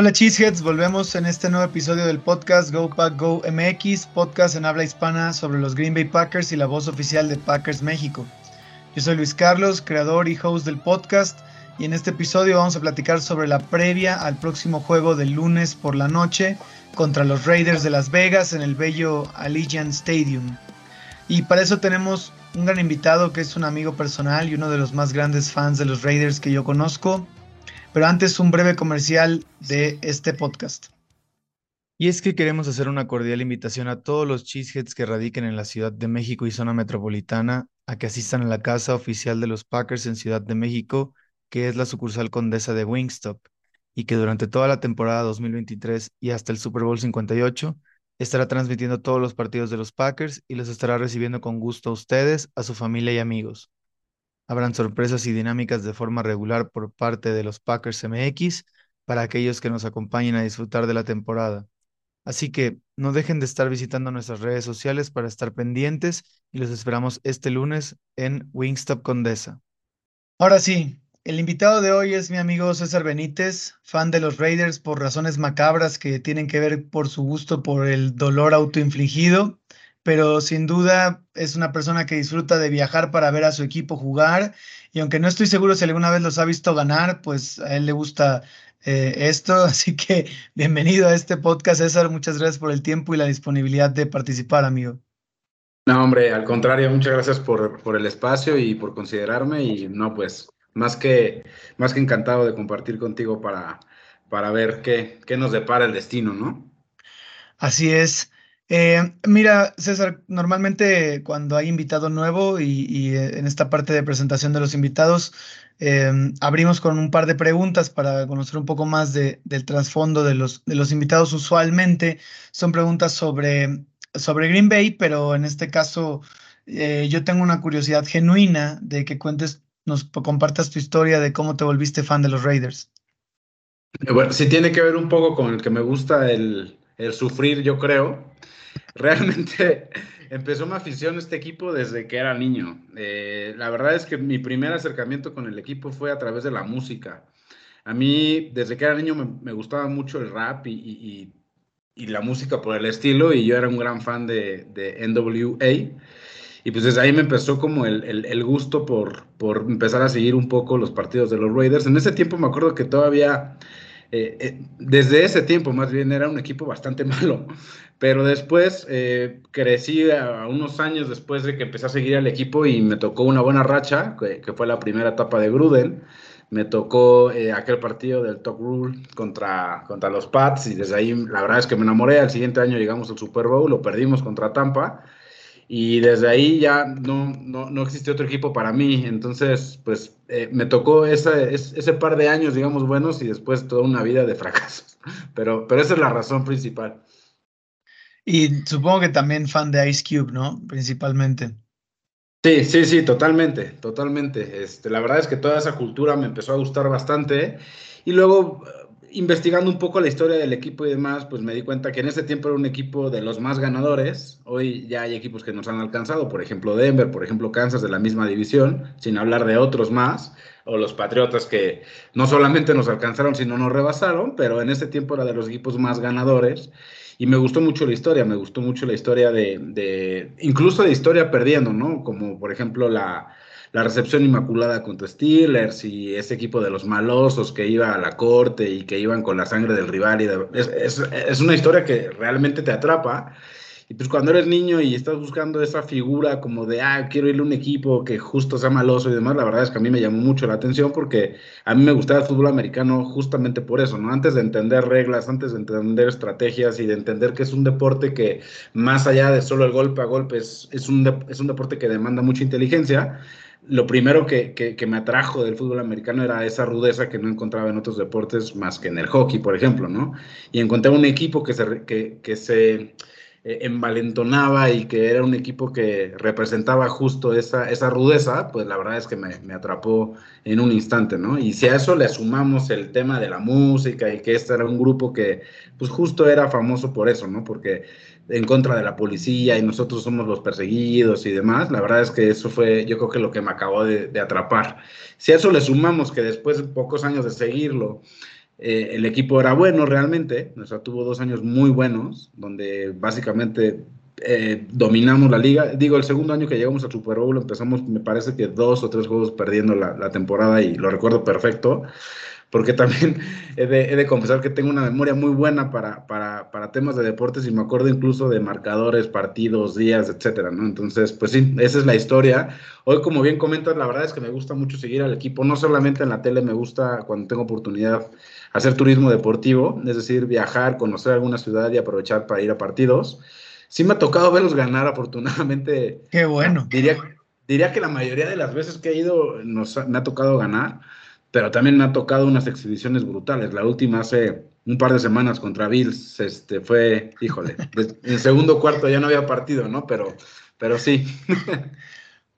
Hola Cheeseheads, volvemos en este nuevo episodio del podcast Go Pack Go MX, podcast en habla hispana sobre los Green Bay Packers y la voz oficial de Packers México. Yo soy Luis Carlos, creador y host del podcast, y en este episodio vamos a platicar sobre la previa al próximo juego del lunes por la noche contra los Raiders de Las Vegas en el bello Allegiant Stadium. Y para eso tenemos un gran invitado que es un amigo personal y uno de los más grandes fans de los Raiders que yo conozco, pero antes un breve comercial de este podcast. Y es que queremos hacer una cordial invitación a todos los cheeseheads que radiquen en la Ciudad de México y zona metropolitana a que asistan a la casa oficial de los Packers en Ciudad de México, que es la sucursal condesa de Wingstop, y que durante toda la temporada 2023 y hasta el Super Bowl 58 estará transmitiendo todos los partidos de los Packers y los estará recibiendo con gusto a ustedes, a su familia y amigos. Habrán sorpresas y dinámicas de forma regular por parte de los Packers MX para aquellos que nos acompañen a disfrutar de la temporada. Así que no dejen de estar visitando nuestras redes sociales para estar pendientes y los esperamos este lunes en Wingstop Condesa. Ahora sí, el invitado de hoy es mi amigo César Benítez, fan de los Raiders por razones macabras que tienen que ver por su gusto por el dolor autoinfligido pero sin duda es una persona que disfruta de viajar para ver a su equipo jugar y aunque no estoy seguro si alguna vez los ha visto ganar, pues a él le gusta eh, esto, así que bienvenido a este podcast César, muchas gracias por el tiempo y la disponibilidad de participar, amigo. No, hombre, al contrario, muchas gracias por, por el espacio y por considerarme y no, pues más que, más que encantado de compartir contigo para, para ver qué, qué nos depara el destino, ¿no? Así es. Eh, mira, César, normalmente cuando hay invitado nuevo y, eh, en esta parte de presentación de los invitados, em, abrimos con un par de preguntas para conocer un poco más del trasfondo de los, de los invitados. Usualmente son preguntas sobre, sobre Green Bay, pero en este caso eh, yo tengo una curiosidad genuina de que cuentes, nos compartas tu historia de cómo te volviste fan de los Raiders. Bueno, sí tiene que ver un poco con el que me gusta el, el sufrir, yo creo realmente empezó mi afición a este equipo desde que era niño. Eh, la verdad es que mi primer acercamiento con el equipo fue a través de la música. A mí, desde que era niño, me, gustaba mucho el rap y, la música por el estilo, y yo era un gran fan de, NWA. Y pues desde ahí me empezó como el, gusto por, empezar a seguir un poco los partidos de los Raiders. En ese tiempo me acuerdo que todavía, eh, eh, desde ese tiempo más bien, era un equipo bastante malo. Pero después eh, crecí a, unos años después de que empecé a seguir al equipo y me tocó una buena racha, que, fue la primera etapa de Gruden. Me tocó eh, aquel partido del Top Rule contra, contra los Pats y desde ahí la verdad es que me enamoré. Al siguiente año llegamos al Super Bowl, lo perdimos contra Tampa y desde ahí ya no, no, no existió otro equipo para mí. Entonces, pues eh, me tocó ese, ese par de años, digamos, buenos y después toda una vida de fracasos. Pero, pero esa es la razón principal. Y supongo que también fan de Ice Cube, ¿no? Principalmente. Sí, sí, sí, totalmente, totalmente. Este, la verdad es que toda esa cultura me empezó a gustar bastante. Y luego, eh, investigando un poco la historia del equipo y demás, pues me di cuenta que en ese tiempo era un equipo de los más ganadores. Hoy ya hay equipos que nos han alcanzado, por ejemplo Denver, por ejemplo Kansas de la misma división, sin hablar de otros más, o los Patriotas que no solamente nos alcanzaron, sino nos rebasaron, pero en ese tiempo era de los equipos más ganadores. Y me gustó mucho la historia, me gustó mucho la historia de, incluso de historia perdiendo, ¿no? Como por ejemplo la, recepción inmaculada contra Steelers y ese equipo de los malosos que iba a la corte y que iban con la sangre del rival. Y es, es, una historia que realmente te atrapa y pues cuando eres niño y estás buscando esa figura como de, ah, quiero irle a un equipo que justo sea maloso y demás, la verdad es que a mí me llamó mucho la atención porque a mí me gustaba el fútbol americano justamente por eso, ¿no? Antes de entender reglas, antes de entender estrategias y de entender que es un deporte que más allá de solo el golpe a golpe, es, es, un, es un deporte que demanda mucha inteligencia lo primero que, que, me atrajo del fútbol americano era esa rudeza que no encontraba en otros deportes más que en el hockey, por ejemplo, ¿no? Y encontré un equipo que se, que, que se eh, envalentonaba y que era un equipo que representaba justo esa, esa rudeza, pues la verdad es que me, me, atrapó en un instante, ¿no? Y si a eso le sumamos el tema de la música y que este era un grupo que, pues justo era famoso por eso, ¿no? Porque en contra de la policía y nosotros somos los perseguidos y demás, la verdad es que eso fue, yo creo que lo que me acabó de, de atrapar. Si a eso le sumamos que después de pocos años de seguirlo, eh, el equipo era bueno realmente, o sea, tuvo dos años muy buenos, donde básicamente eh, dominamos la liga. Digo, el segundo año que llegamos al Super Bowl empezamos, me parece que dos o tres juegos perdiendo la, la temporada y lo recuerdo perfecto porque también he de, confesar que tengo una memoria muy buena para, para, temas de deportes y me acuerdo incluso de marcadores, partidos, días, etcétera, ¿no? Entonces, pues sí, esa es la historia. Hoy, como bien comentas, la verdad es que me gusta mucho seguir al equipo, no solamente en la tele, me gusta cuando tengo oportunidad hacer turismo deportivo, es decir, viajar, conocer alguna ciudad y aprovechar para ir a partidos. Sí me ha tocado verlos ganar, afortunadamente. Qué bueno. Diría, diría que la mayoría de las veces que he ido nos, me ha tocado ganar pero también me ha tocado unas exhibiciones brutales. La última hace un par de semanas contra Bills, este, fue, híjole, en segundo cuarto ya no había partido, ¿no? Pero, pero sí.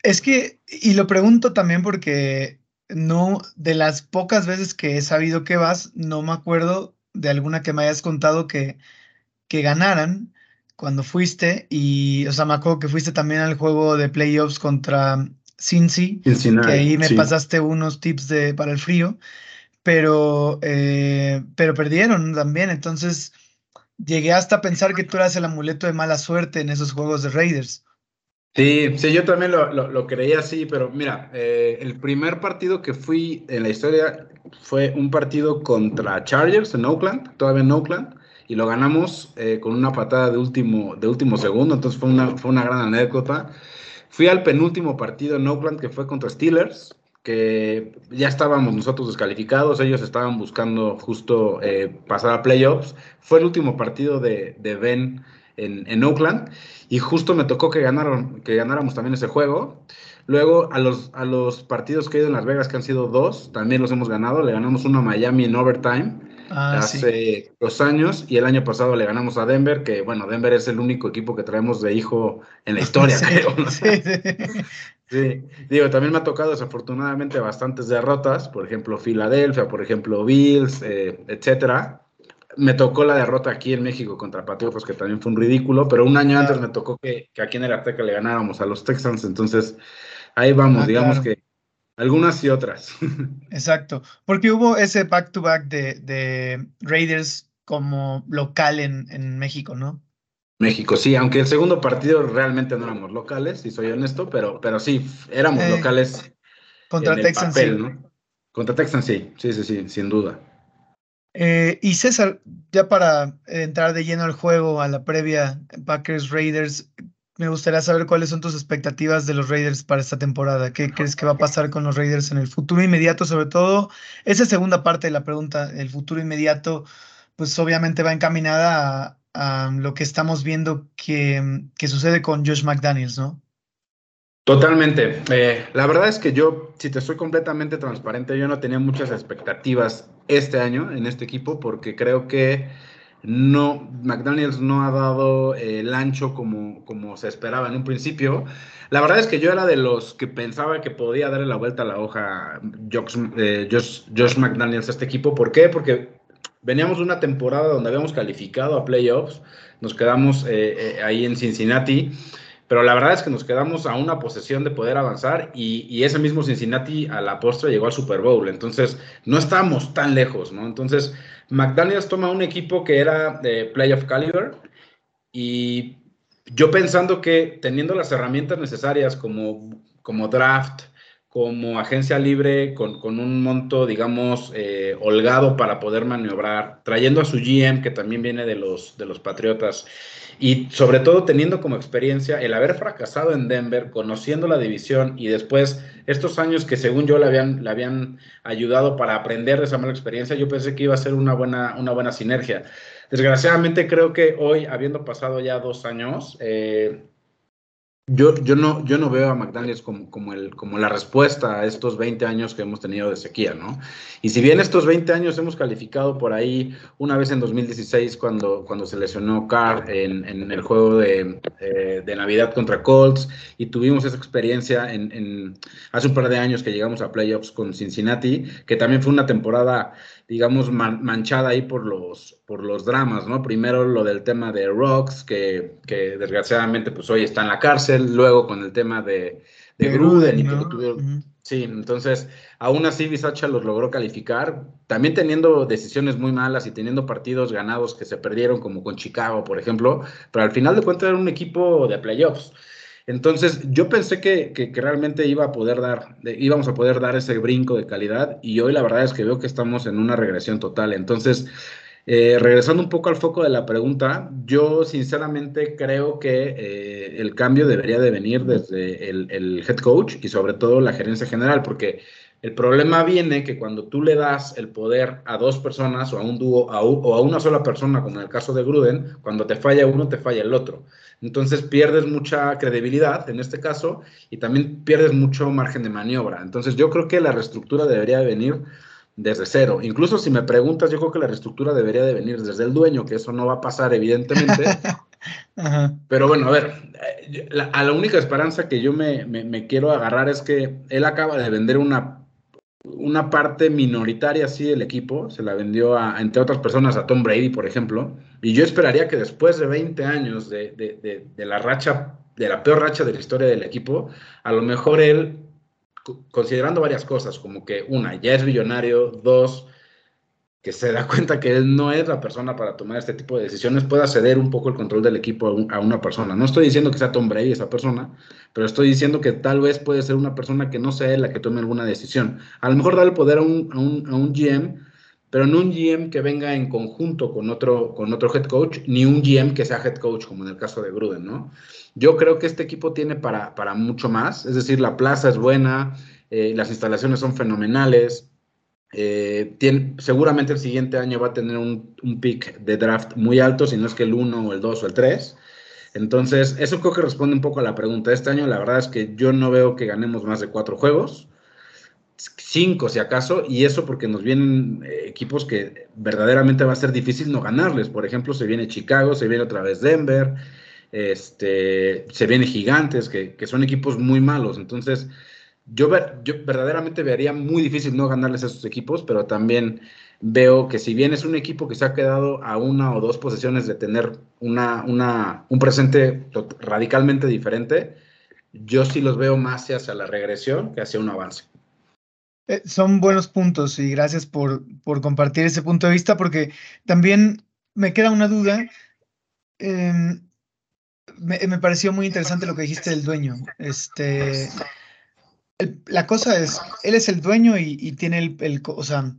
Es que, y lo pregunto también porque no, de las pocas veces que he sabido que vas, no me acuerdo de alguna que me hayas contado que, que ganaran cuando fuiste. Y, o sea, me acuerdo que fuiste también al juego de playoffs contra Cincy, que ahí me pasaste unos tips de, para el frío, pero, eh, pero perdieron también, entonces llegué hasta a pensar que tú eras el amuleto de mala suerte en esos juegos de Raiders. Sí, sí, yo también lo, lo, creía así, pero mira, eh, el primer partido que fui en la historia fue un partido contra Chargers en Oakland, todavía en Oakland, y lo ganamos eh, con una patada de último, de último segundo, entonces fue una, fue una gran anécdota. Fui al penúltimo partido en Oakland que fue contra Steelers, que ya estábamos nosotros descalificados, ellos estaban buscando justo eh, pasar a playoffs. Fue el último partido de, de Ben en, en, Oakland y justo me tocó que, ganaron, que ganáramos también ese juego. Luego a los, a los partidos que he ido en Las Vegas, que han sido dos, también los hemos ganado. Le ganamos uno a Miami en overtime Ah, hace dos años y el año pasado le ganamos a Denver, que bueno, Denver es el único equipo que traemos de hijo en la historia, creo. Sí, digo, también me ha tocado desafortunadamente bastantes derrotas, por ejemplo, Filadelfia, por ejemplo, Bills, eh, etcétera. Me tocó la derrota aquí en México contra Patriotas, que también fue un ridículo, pero un año antes me tocó que, aquí en el Azteca le ganáramos a los Texans, entonces ahí vamos, ah, digamos que algunas y otras. Exacto, porque hubo ese back-to-back de, Raiders como local en, México, ¿no? México, sí, aunque el segundo partido realmente no éramos locales, si soy honesto, pero, pero sí, éramos eh, locales. Contra Texans, sí. Contra Texans, sí, sí, sí, sí, sin duda. Eh, y César, ya para entrar de lleno al juego, a la previa Packers Raiders, me gustaría saber cuáles son tus expectativas de los Raiders para esta temporada. ¿Qué crees que va a pasar con los Raiders en el futuro inmediato? Sobre todo, esa segunda parte de la pregunta, el futuro inmediato, pues obviamente va encaminada a, lo que estamos viendo que, sucede con Josh McDaniels, ¿no? Totalmente. Eh, la verdad es que yo, si te soy completamente transparente, yo no tenía muchas expectativas este año en este equipo porque creo que no, McDaniels no ha dado el ancho como, como se esperaba en un principio. La verdad es que yo era de los que pensaba que podía darle la vuelta a la hoja Josh, eh, Josh, McDaniels a este equipo. ¿Por qué? Porque veníamos de una temporada donde habíamos calificado a playoffs, nos quedamos eh, eh, ahí en Cincinnati, pero la verdad es que nos quedamos a una posesión de poder avanzar y, ese mismo Cincinnati a la postre llegó al Super Bowl. Entonces, no estábamos tan lejos, ¿no? Entonces, McDaniels toma un equipo que era de playoff caliber y yo pensando que teniendo las herramientas necesarias como, como draft, como agencia libre, con, un monto, digamos, eh, holgado para poder maniobrar, trayendo a su GM, que también viene de los, de los Patriotas, y sobre todo teniendo como experiencia el haber fracasado en Denver, conociendo la división y después estos años que según yo le habían, le habían ayudado para aprender de esa mala experiencia, yo pensé que iba a ser una buena, una buena sinergia. Desgraciadamente creo que hoy, habiendo pasado ya dos años, eh, yo, yo, no, yo no veo a McDaniels como, como, el, como la respuesta a estos 20 años que hemos tenido de sequía, ¿no? Y si bien estos 20 años hemos calificado por ahí, una vez en 2016 cuando, cuando se lesionó Carr en, el juego de, eh, de, Navidad contra Colts y tuvimos esa experiencia en, en, hace un par de años que llegamos a playoffs con Cincinnati, que también fue una temporada, digamos, manchada ahí por los por los dramas, ¿no? Primero lo del tema de Rocks, que, que desgraciadamente pues hoy está en la cárcel, luego con el tema de, de, Gruden, y que Sí, entonces, aún así Bisacha los logró calificar, también teniendo decisiones muy malas y teniendo partidos ganados que se perdieron, como con Chicago, por ejemplo, pero al final de cuentas era un equipo de playoffs. Entonces, yo pensé que, que, realmente iba a poder dar, íbamos a poder dar ese brinco de calidad y hoy la verdad es que veo que estamos en una regresión total. Entonces, eh, regresando un poco al foco de la pregunta, yo sinceramente creo que eh, el cambio debería de venir desde el, head coach y sobre todo la gerencia general, porque el problema viene que cuando tú le das el poder a dos personas o a un dúo o a una sola persona, como en el caso de Gruden, cuando te falla uno, te falla el otro. Entonces pierdes mucha credibilidad en este caso y también pierdes mucho margen de maniobra. Entonces yo creo que la reestructura debería de venir desde cero. Incluso si me preguntas, yo creo que la reestructura debería de venir desde el dueño, que eso no va a pasar evidentemente. Pero bueno, a ver, a la única esperanza que yo me, quiero agarrar es que él acaba de vender una, una parte minoritaria así del equipo, se la vendió a, entre otras personas a Tom Brady, por ejemplo, y yo esperaría que después de 20 años de, de la racha, de la peor racha de la historia del equipo, a lo mejor él considerando varias cosas, como que una, ya es billonario, dos, que se da cuenta que él no es la persona para tomar este tipo de decisiones, pueda ceder un poco el control del equipo a, una persona. No estoy diciendo que sea Tom Brady esa persona, pero estoy diciendo que tal vez puede ser una persona que no sea él la que tome alguna decisión. A lo mejor darle poder a un, a un, a un GM, pero no un GM que venga en conjunto con otro, con otro head coach, ni un GM que sea head coach, como en el caso de Gruden, ¿no? Yo creo que este equipo tiene para, para mucho más, es decir, la plaza es buena, eh, las instalaciones son fenomenales, eh, tiene, seguramente el siguiente año va a tener un, un, pick de draft muy alto, si no es que el 1 o el 2 o el 3. Entonces, eso creo que responde un poco a la pregunta. Este año, la verdad es que yo no veo que ganemos más de cuatro juegos, cinco si acaso, y eso porque nos vienen eh, equipos que verdaderamente va a ser difícil no ganarles. Por ejemplo, se viene Chicago, se viene otra vez Denver, este, se viene Gigantes, que, son equipos muy malos. Entonces, yo, yo verdaderamente vería muy difícil no ganarles a esos equipos, pero también veo que si bien es un equipo que se ha quedado a una o dos posiciones de tener una, una, un presente radicalmente diferente, yo sí los veo más hacia la regresión que hacia un avance. Eh, son buenos puntos y gracias por, por, compartir ese punto de vista porque también me queda una duda. Eh, me, pareció muy interesante lo que dijiste del dueño. Este, la cosa es, él es el dueño y, tiene el, el, o sea,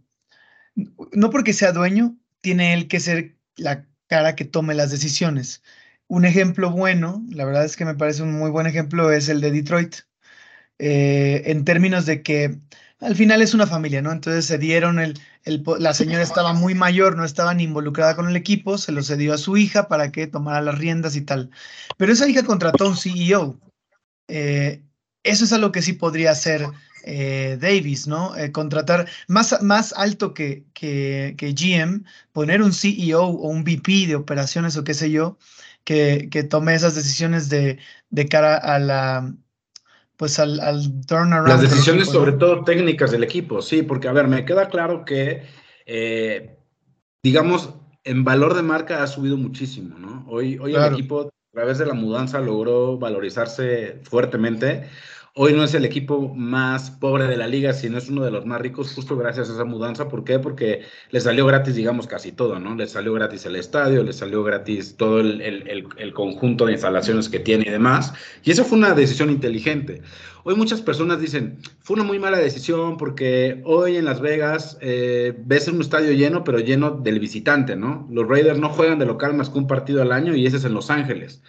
no porque sea dueño, tiene él que ser la cara que tome las decisiones. Un ejemplo bueno, la verdad es que me parece un muy buen ejemplo, es el de Detroit, eh, en términos de que al final es una familia, ¿no? Entonces se dieron el, la señora estaba muy mayor, no estaba ni involucrada con el equipo, se lo cedió a su hija para que tomara las riendas y tal. Pero esa hija contrató a un CEO. Eh, eso es algo que sí podría hacer eh, Davis, ¿no? Eh, contratar más, más alto que, que, que, GM, poner un CEO o un VP de operaciones o qué sé yo, que, que tome esas decisiones de, de cara a la, pues al, al turnaround. Las decisiones sobre todo técnicas del equipo, sí, porque a ver, me queda claro que, eh, digamos, en valor de marca ha subido muchísimo, ¿no? Hoy, hoy el equipo a través de la mudanza logró valorizarse fuertemente. Hoy no es el equipo más pobre de la liga, sino es uno de los más ricos, justo gracias a esa mudanza. ¿Por qué? Porque le salió gratis, digamos, casi todo, ¿no? Le salió gratis el estadio, le salió gratis todo el, el, el, conjunto de instalaciones que tiene y demás. Y eso fue una decisión inteligente. Hoy muchas personas dicen, fue una muy mala decisión porque hoy en Las Vegas eh, ves un estadio lleno, pero lleno del visitante, ¿no? Los Raiders no juegan de local más que un partido al año y ese es en Los Ángeles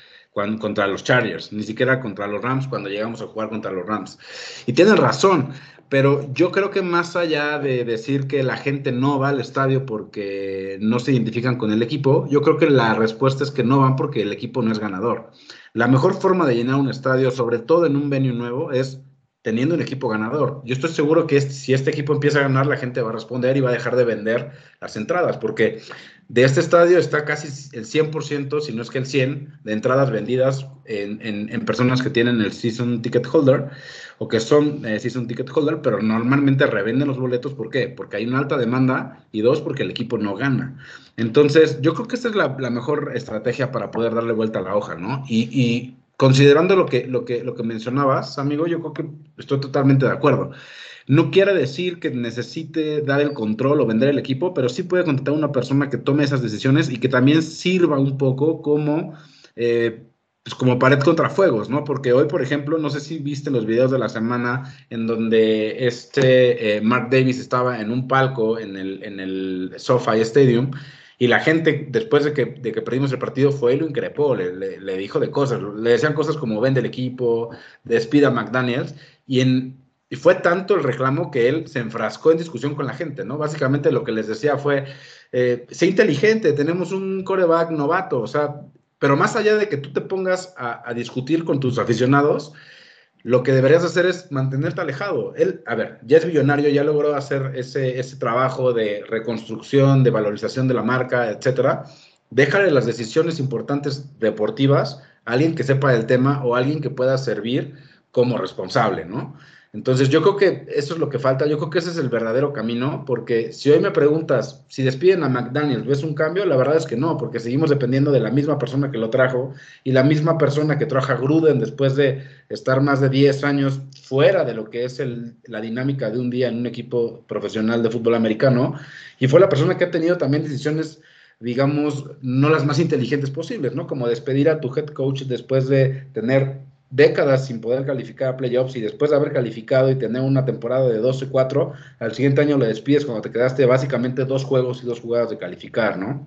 contra los Chargers, ni siquiera contra los Rams cuando llegamos a jugar contra los Rams. Y tienen razón, pero yo creo que más allá de decir que la gente no va al estadio porque no se identifican con el equipo, yo creo que la respuesta es que no van porque el equipo no es ganador. La mejor forma de llenar un estadio, sobre todo en un venue nuevo, es teniendo un equipo ganador. Yo estoy seguro que si este equipo empieza a ganar, la gente va a responder y va a dejar de vender las entradas, porque de este estadio está casi el 100%, si no es que el 100%, de entradas vendidas en, personas que tienen el Season Ticket Holder o que son eh, Season Ticket Holder, pero normalmente revenden los boletos. ¿Por qué? Porque hay una alta demanda y dos, porque el equipo no gana. Entonces, yo creo que esta es la, mejor estrategia para poder darle vuelta a la hoja, ¿no? y considerando lo que, lo, que, lo que mencionabas, amigo, yo creo que estoy totalmente de acuerdo. No quiere decir que necesite dar el control o vender el equipo, pero sí puede contratar a una persona que tome esas decisiones y que también sirva un poco como, eh, pues como pared contra fuegos, ¿no? Porque hoy, por ejemplo, no sé si viste los videos de la semana en donde este eh, Mark Davis estaba en un palco en el, en el SoFi Stadium y la gente, después de que, de que perdimos el partido, fue y lo increpó, le, le, dijo de cosas, le decían cosas como vende el equipo, despida a McDaniels, y, en, y fue tanto el reclamo que él se enfrascó en discusión con la gente, ¿no? Básicamente lo que les decía fue, eh, sé inteligente, tenemos un coreback novato, o sea, pero más allá de que tú te pongas a, a discutir con tus aficionados, lo que deberías hacer es mantenerte alejado. Él, a ver, ya es millonario, ya logró hacer ese, ese trabajo de reconstrucción, de valorización de la marca, etcétera. Déjale las decisiones importantes deportivas a alguien que sepa del tema o alguien que pueda servir como responsable, ¿no? Entonces yo creo que eso es lo que falta, yo creo que ese es el verdadero camino, porque si hoy me preguntas si despiden a McDaniels, ¿ves un cambio? La verdad es que no, porque seguimos dependiendo de la misma persona que lo trajo y la misma persona que trajo a Gruden después de estar más de 10 años fuera de lo que es la dinámica de un día en un equipo profesional de fútbol americano, y fue la persona que ha tenido también decisiones digamos, no las más inteligentes posibles, ¿no? Como despedir a tu head coach después de tener décadas sin poder calificar a playoffs y después de haber calificado y tener una temporada de 12-4, al siguiente año le despides cuando te quedaste básicamente dos juegos y dos jugadas de calificar, ¿no?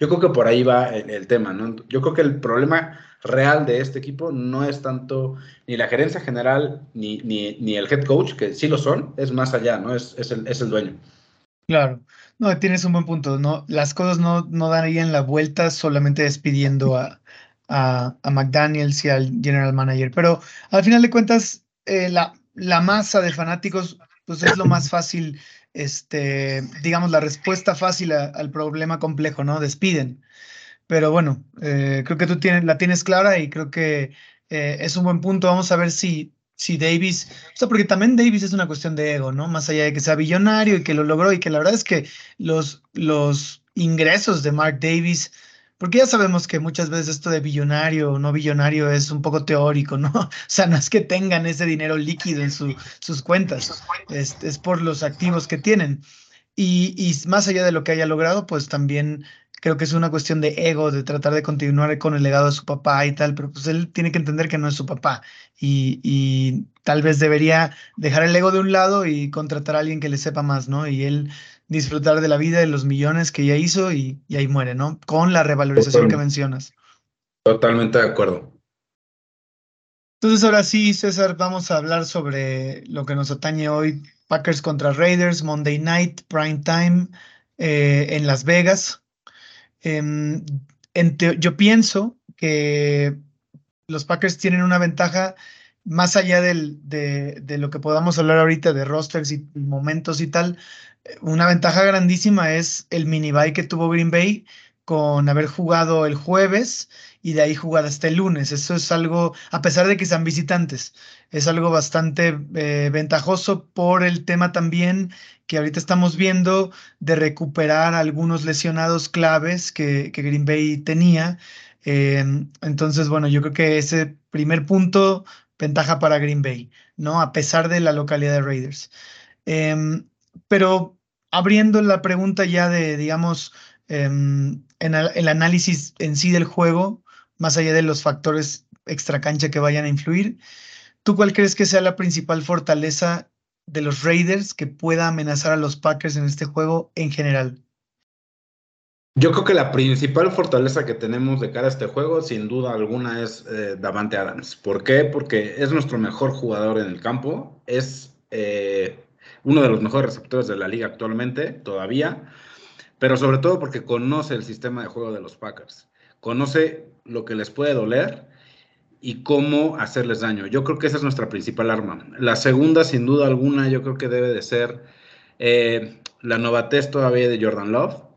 Yo creo que por ahí va el, tema, ¿no? Yo creo que el problema real de este equipo no es tanto ni la gerencia general ni, ni, el head coach, que sí lo son, es más allá, ¿no? Es, es, el, es el dueño. Claro, no, tienes un buen punto, ¿no? Las cosas no, no darían la vuelta solamente despidiendo a, a, McDaniels y al general manager. Pero al final de cuentas, eh, la, la masa de fanáticos, pues es lo más fácil, este, digamos, la respuesta fácil al problema complejo, ¿no? Despiden. Pero bueno, eh, creo que tú tienes, la tienes clara y creo que eh, es un buen punto. Vamos a ver si, si Davis, o sea, porque también Davis es una cuestión de ego, ¿no? Más allá de que sea billonario y que lo logró y que la verdad es que los, los ingresos de Mark Davis porque ya sabemos que muchas veces esto de billonario o no billonario es un poco teórico, ¿no? O sea, no es que tengan ese dinero líquido en sus cuentas, es, es, por los activos que tienen. Y, y, más allá de lo que haya logrado, pues también creo que es una cuestión de ego, de tratar de continuar con el legado de su papá y tal, pero pues él tiene que entender que no es su papá y, y tal vez debería dejar el ego de un lado y contratar a alguien que le sepa más, ¿no? Y él disfrutar de la vida de los millones que ya hizo y, ahí muere, ¿no? Con la revalorización que mencionas. Totalmente de acuerdo. Entonces ahora sí, César, vamos a hablar sobre lo que nos atañe hoy. Packers contra Raiders, Monday Night, Prime Time eh, en Las Vegas. Em, yo pienso que los Packers tienen una ventaja más allá del, de, de, lo que podamos hablar ahorita de rosters y momentos y tal, una ventaja grandísima es el mini que tuvo Green Bay con haber jugado el jueves y de ahí jugar hasta el lunes. Eso es algo, a pesar de que sean visitantes, es algo bastante eh, ventajoso por el tema también que ahorita estamos viendo de recuperar algunos lesionados claves que, Green Bay tenía. Em, entonces, bueno, yo creo que ese primer punto, ventaja para Green Bay, ¿no? A pesar de la localidad de Raiders. Em, pero abriendo la pregunta ya de, digamos, em, en el, análisis en sí del juego, más allá de los factores extracancha que vayan a influir, ¿tú cuál crees que sea la principal fortaleza de los Raiders que pueda amenazar a los Packers en este juego en general? Yo creo que la principal fortaleza que tenemos de cara a este juego, sin duda alguna, es eh, Davante Adams. ¿Por qué? Porque es nuestro mejor jugador en el campo. Es eh, uno de los mejores receptores de la liga actualmente, todavía, pero sobre todo porque conoce el sistema de juego de los Packers, conoce lo que les puede doler y cómo hacerles daño. Yo creo que esa es nuestra principal arma. La segunda, sin duda alguna, yo creo que debe de ser eh, la novatez todavía de Jordan Love.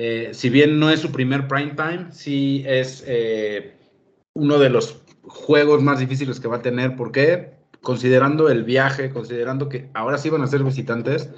Eh, si bien no es su primer prime time, sí es eh, uno de los juegos más difíciles que va a tener. ¿Por qué? Considerando el viaje, considerando que ahora sí van a ser visitantes,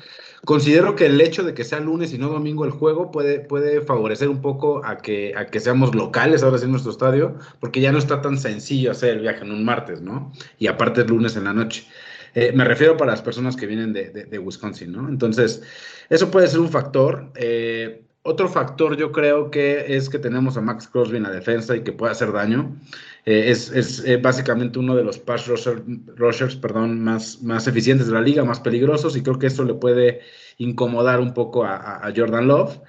considero que el hecho de que sea lunes y no domingo el juego puede, puede favorecer un poco a que, a que seamos locales ahora sí en nuestro estadio, porque ya no está tan sencillo hacer el viaje en un martes, ¿no? Y aparte es lunes en la noche. Eh, me refiero para las personas que vienen de, Wisconsin, ¿no? Entonces, eso puede ser un factor. Eh, otro factor yo creo que es que tenemos a Max Crosby en la defensa y que puede hacer daño. Eh, es, básicamente uno de los pass rushers perdón, más, más eficientes de la liga, más peligrosos y creo que eso le puede incomodar un poco a, Jordan Love.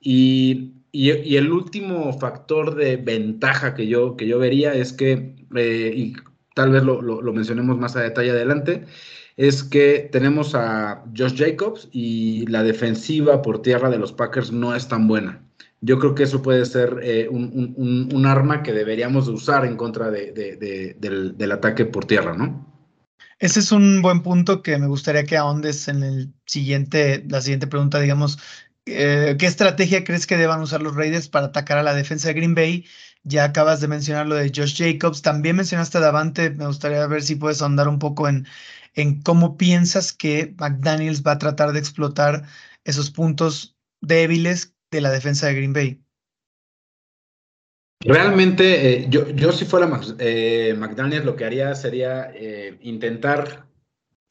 Y, el último factor de ventaja que yo, que yo vería es que, tal vez lo, mencionemos más a detalle adelante, es que tenemos a Josh Jacobs y la defensiva por tierra de los Packers no es tan buena. Yo creo que eso puede ser eh, un, arma que deberíamos usar en contra del, ataque por tierra, ¿no? Ese es un buen punto que me gustaría que ahondes en el siguiente, la siguiente pregunta, digamos, eh, ¿qué estrategia crees que deban usar los Raiders para atacar a la defensa de Green Bay? Ya acabas de mencionar lo de Josh Jacobs, también mencionaste a Davante, me gustaría ver si puedes ahondar un poco en, en cómo piensas que McDaniels va a tratar de explotar esos puntos débiles de la defensa de Green Bay. Realmente, eh, yo, yo si fuera eh, McDaniels, lo que haría sería intentar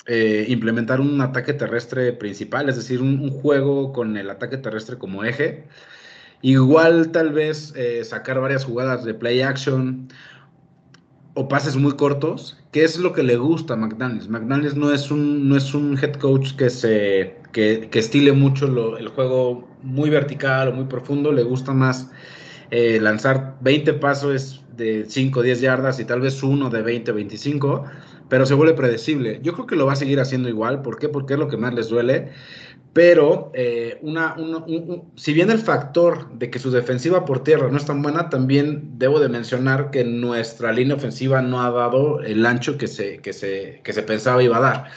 eh, implementar un ataque terrestre principal, es decir, un, juego con el ataque terrestre como eje. Igual tal vez sacar varias jugadas de play action o pases muy cortos, que es lo que le gusta a McDaniels. McDaniels no es un, no es un head coach que, se, que, estile mucho el juego muy vertical o muy profundo, le gusta más eh, lanzar 20 pasos de 5 o 10 yardas y tal vez uno de 20 25 pero se vuelve predecible. Yo creo que lo va a seguir haciendo igual. ¿Por qué? Porque es lo que más les duele. Pero eh, una, si bien el factor de que su defensiva por tierra no es tan buena, también debo de mencionar que nuestra línea ofensiva no ha dado el ancho que se, que se, que se pensaba iba a dar.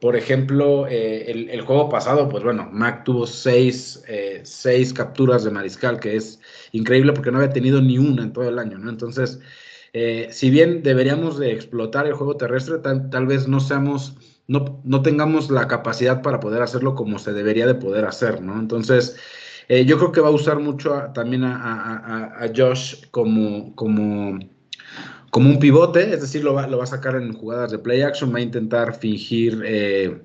Por ejemplo, eh, el, juego pasado, pues bueno, Mac tuvo seis, eh, seis capturas de mariscal, que es increíble porque no había tenido ni una en todo el año, ¿no? Entonces, si bien deberíamos de explotar el juego terrestre, tal, vez no seamos, no, no, tengamos la capacidad para poder hacerlo como se debería de poder hacer, ¿no? Entonces, eh, yo creo que va a usar mucho también a, Josh como, como, como un pivote, es decir, lo va, lo va, a sacar en jugadas de play action, va a intentar fingir... Eh,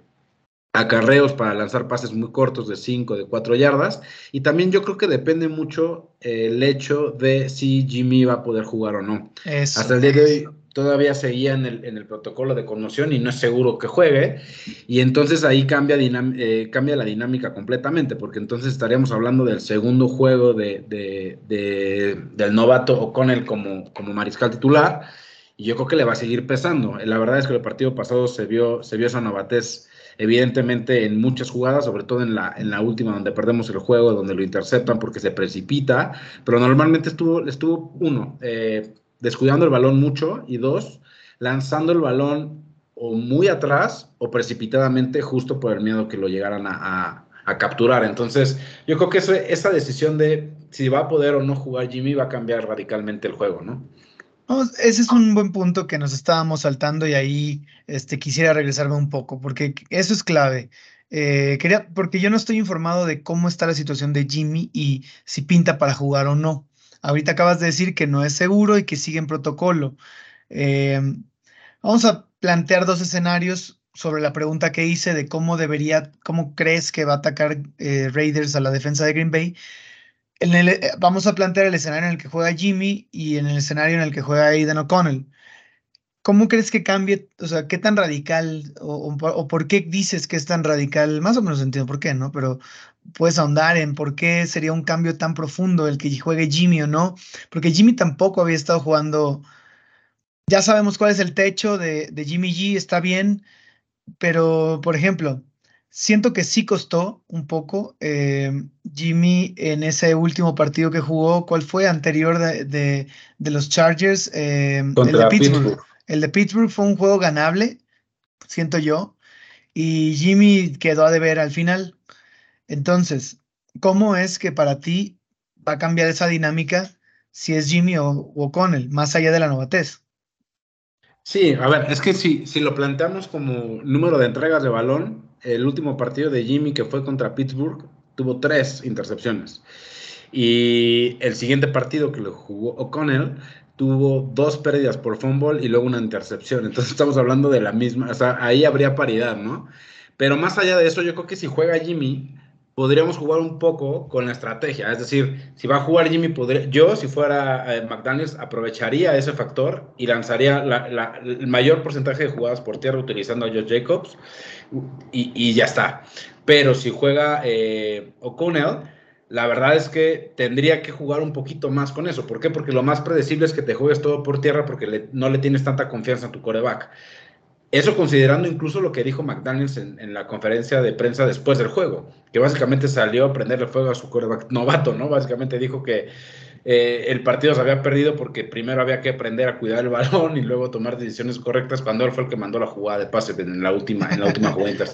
acarreos para lanzar pases muy cortos de 5, de 4 yardas. Y también yo creo que depende mucho el hecho de si Jimmy va a poder jugar o no. Hasta el día de hoy todavía seguía en el, en el, protocolo de conmoción y no es seguro que juegue. Y entonces ahí cambia, eh, cambia la dinámica completamente, porque entonces estaríamos hablando del segundo juego de, del novato O'Connell como, como mariscal titular. Y yo creo que le va a seguir pesando. La verdad es que el partido pasado se vio, se vio esa novatez evidentemente en muchas jugadas, sobre todo en la, en la última donde perdemos el juego, donde lo interceptan porque se precipita, pero normalmente estuvo, estuvo uno, eh, descuidando el balón mucho y dos, lanzando el balón o muy atrás o precipitadamente justo por el miedo que lo llegaran a, capturar. Entonces, yo creo que esa decisión de si va a poder o no jugar Jimmy va a cambiar radicalmente el juego, ¿no? ese es un buen punto que nos estábamos saltando y ahí este, quisiera regresarme un poco, porque eso es clave. Eh, quería, porque yo no estoy informado de cómo está la situación de Jimmy y si pinta para jugar o no. Ahorita acabas de decir que no es seguro y que sigue en protocolo. Em, vamos a plantear dos escenarios sobre la pregunta que hice de cómo debería, cómo crees que va a atacar eh, Raiders a la defensa de Green Bay. Eh, vamos a plantear el escenario en el que juega Jimmy y en el escenario en el que juega Aidan O'Connell. ¿Cómo crees que cambie? O sea, ¿qué tan radical o, por qué dices que es tan radical? Más o menos entiendo por qué, ¿no? Pero puedes ahondar en por qué sería un cambio tan profundo el que juegue Jimmy o no. Porque Jimmy tampoco había estado jugando. Ya sabemos cuál es el techo de, de Jimmy G, está bien. Pero, por ejemplo, siento que sí costó un poco. Eh, Jimmy en ese último partido que jugó, ¿cuál fue? Anterior de, los Chargers, eh, el de Pittsburgh. El de Pittsburgh fue un juego ganable, siento yo, y Jimmy quedó a deber al final. Entonces, ¿cómo es que para ti va a cambiar esa dinámica si es Jimmy o, o Connell, más allá de la novatez? Sí, a ver, es que si, si lo planteamos como número de entregas de balón, el último partido de Jimmy que fue contra Pittsburgh tuvo tres intercepciones. Y el siguiente partido que lo jugó O'Connell tuvo dos pérdidas por fumble y luego una intercepción. Entonces estamos hablando de la misma, o sea, ahí habría paridad, ¿no? Pero más allá de eso, yo creo que si juega Jimmy, podríamos jugar un poco con la estrategia. Es decir, si va a jugar Jimmy, yo, si fuera eh, McDaniels, aprovecharía ese factor y lanzaría el mayor porcentaje de jugadas por tierra utilizando a Josh Jacobs y, ya está. Pero si juega eh, O'Connell, la verdad es que tendría que jugar un poquito más con eso. ¿Por qué? Porque lo más predecible es que te juegues todo por tierra porque no le tienes tanta confianza a tu coreback. Eso considerando incluso lo que dijo McDaniels en, la conferencia de prensa después del juego, que básicamente salió a prenderle fuego a su quarterback novato, ¿no? Básicamente dijo que eh, el partido se había perdido porque primero había que aprender a cuidar el balón y luego tomar decisiones correctas cuando él fue el que mandó la jugada de pase en la última, en la última jugada.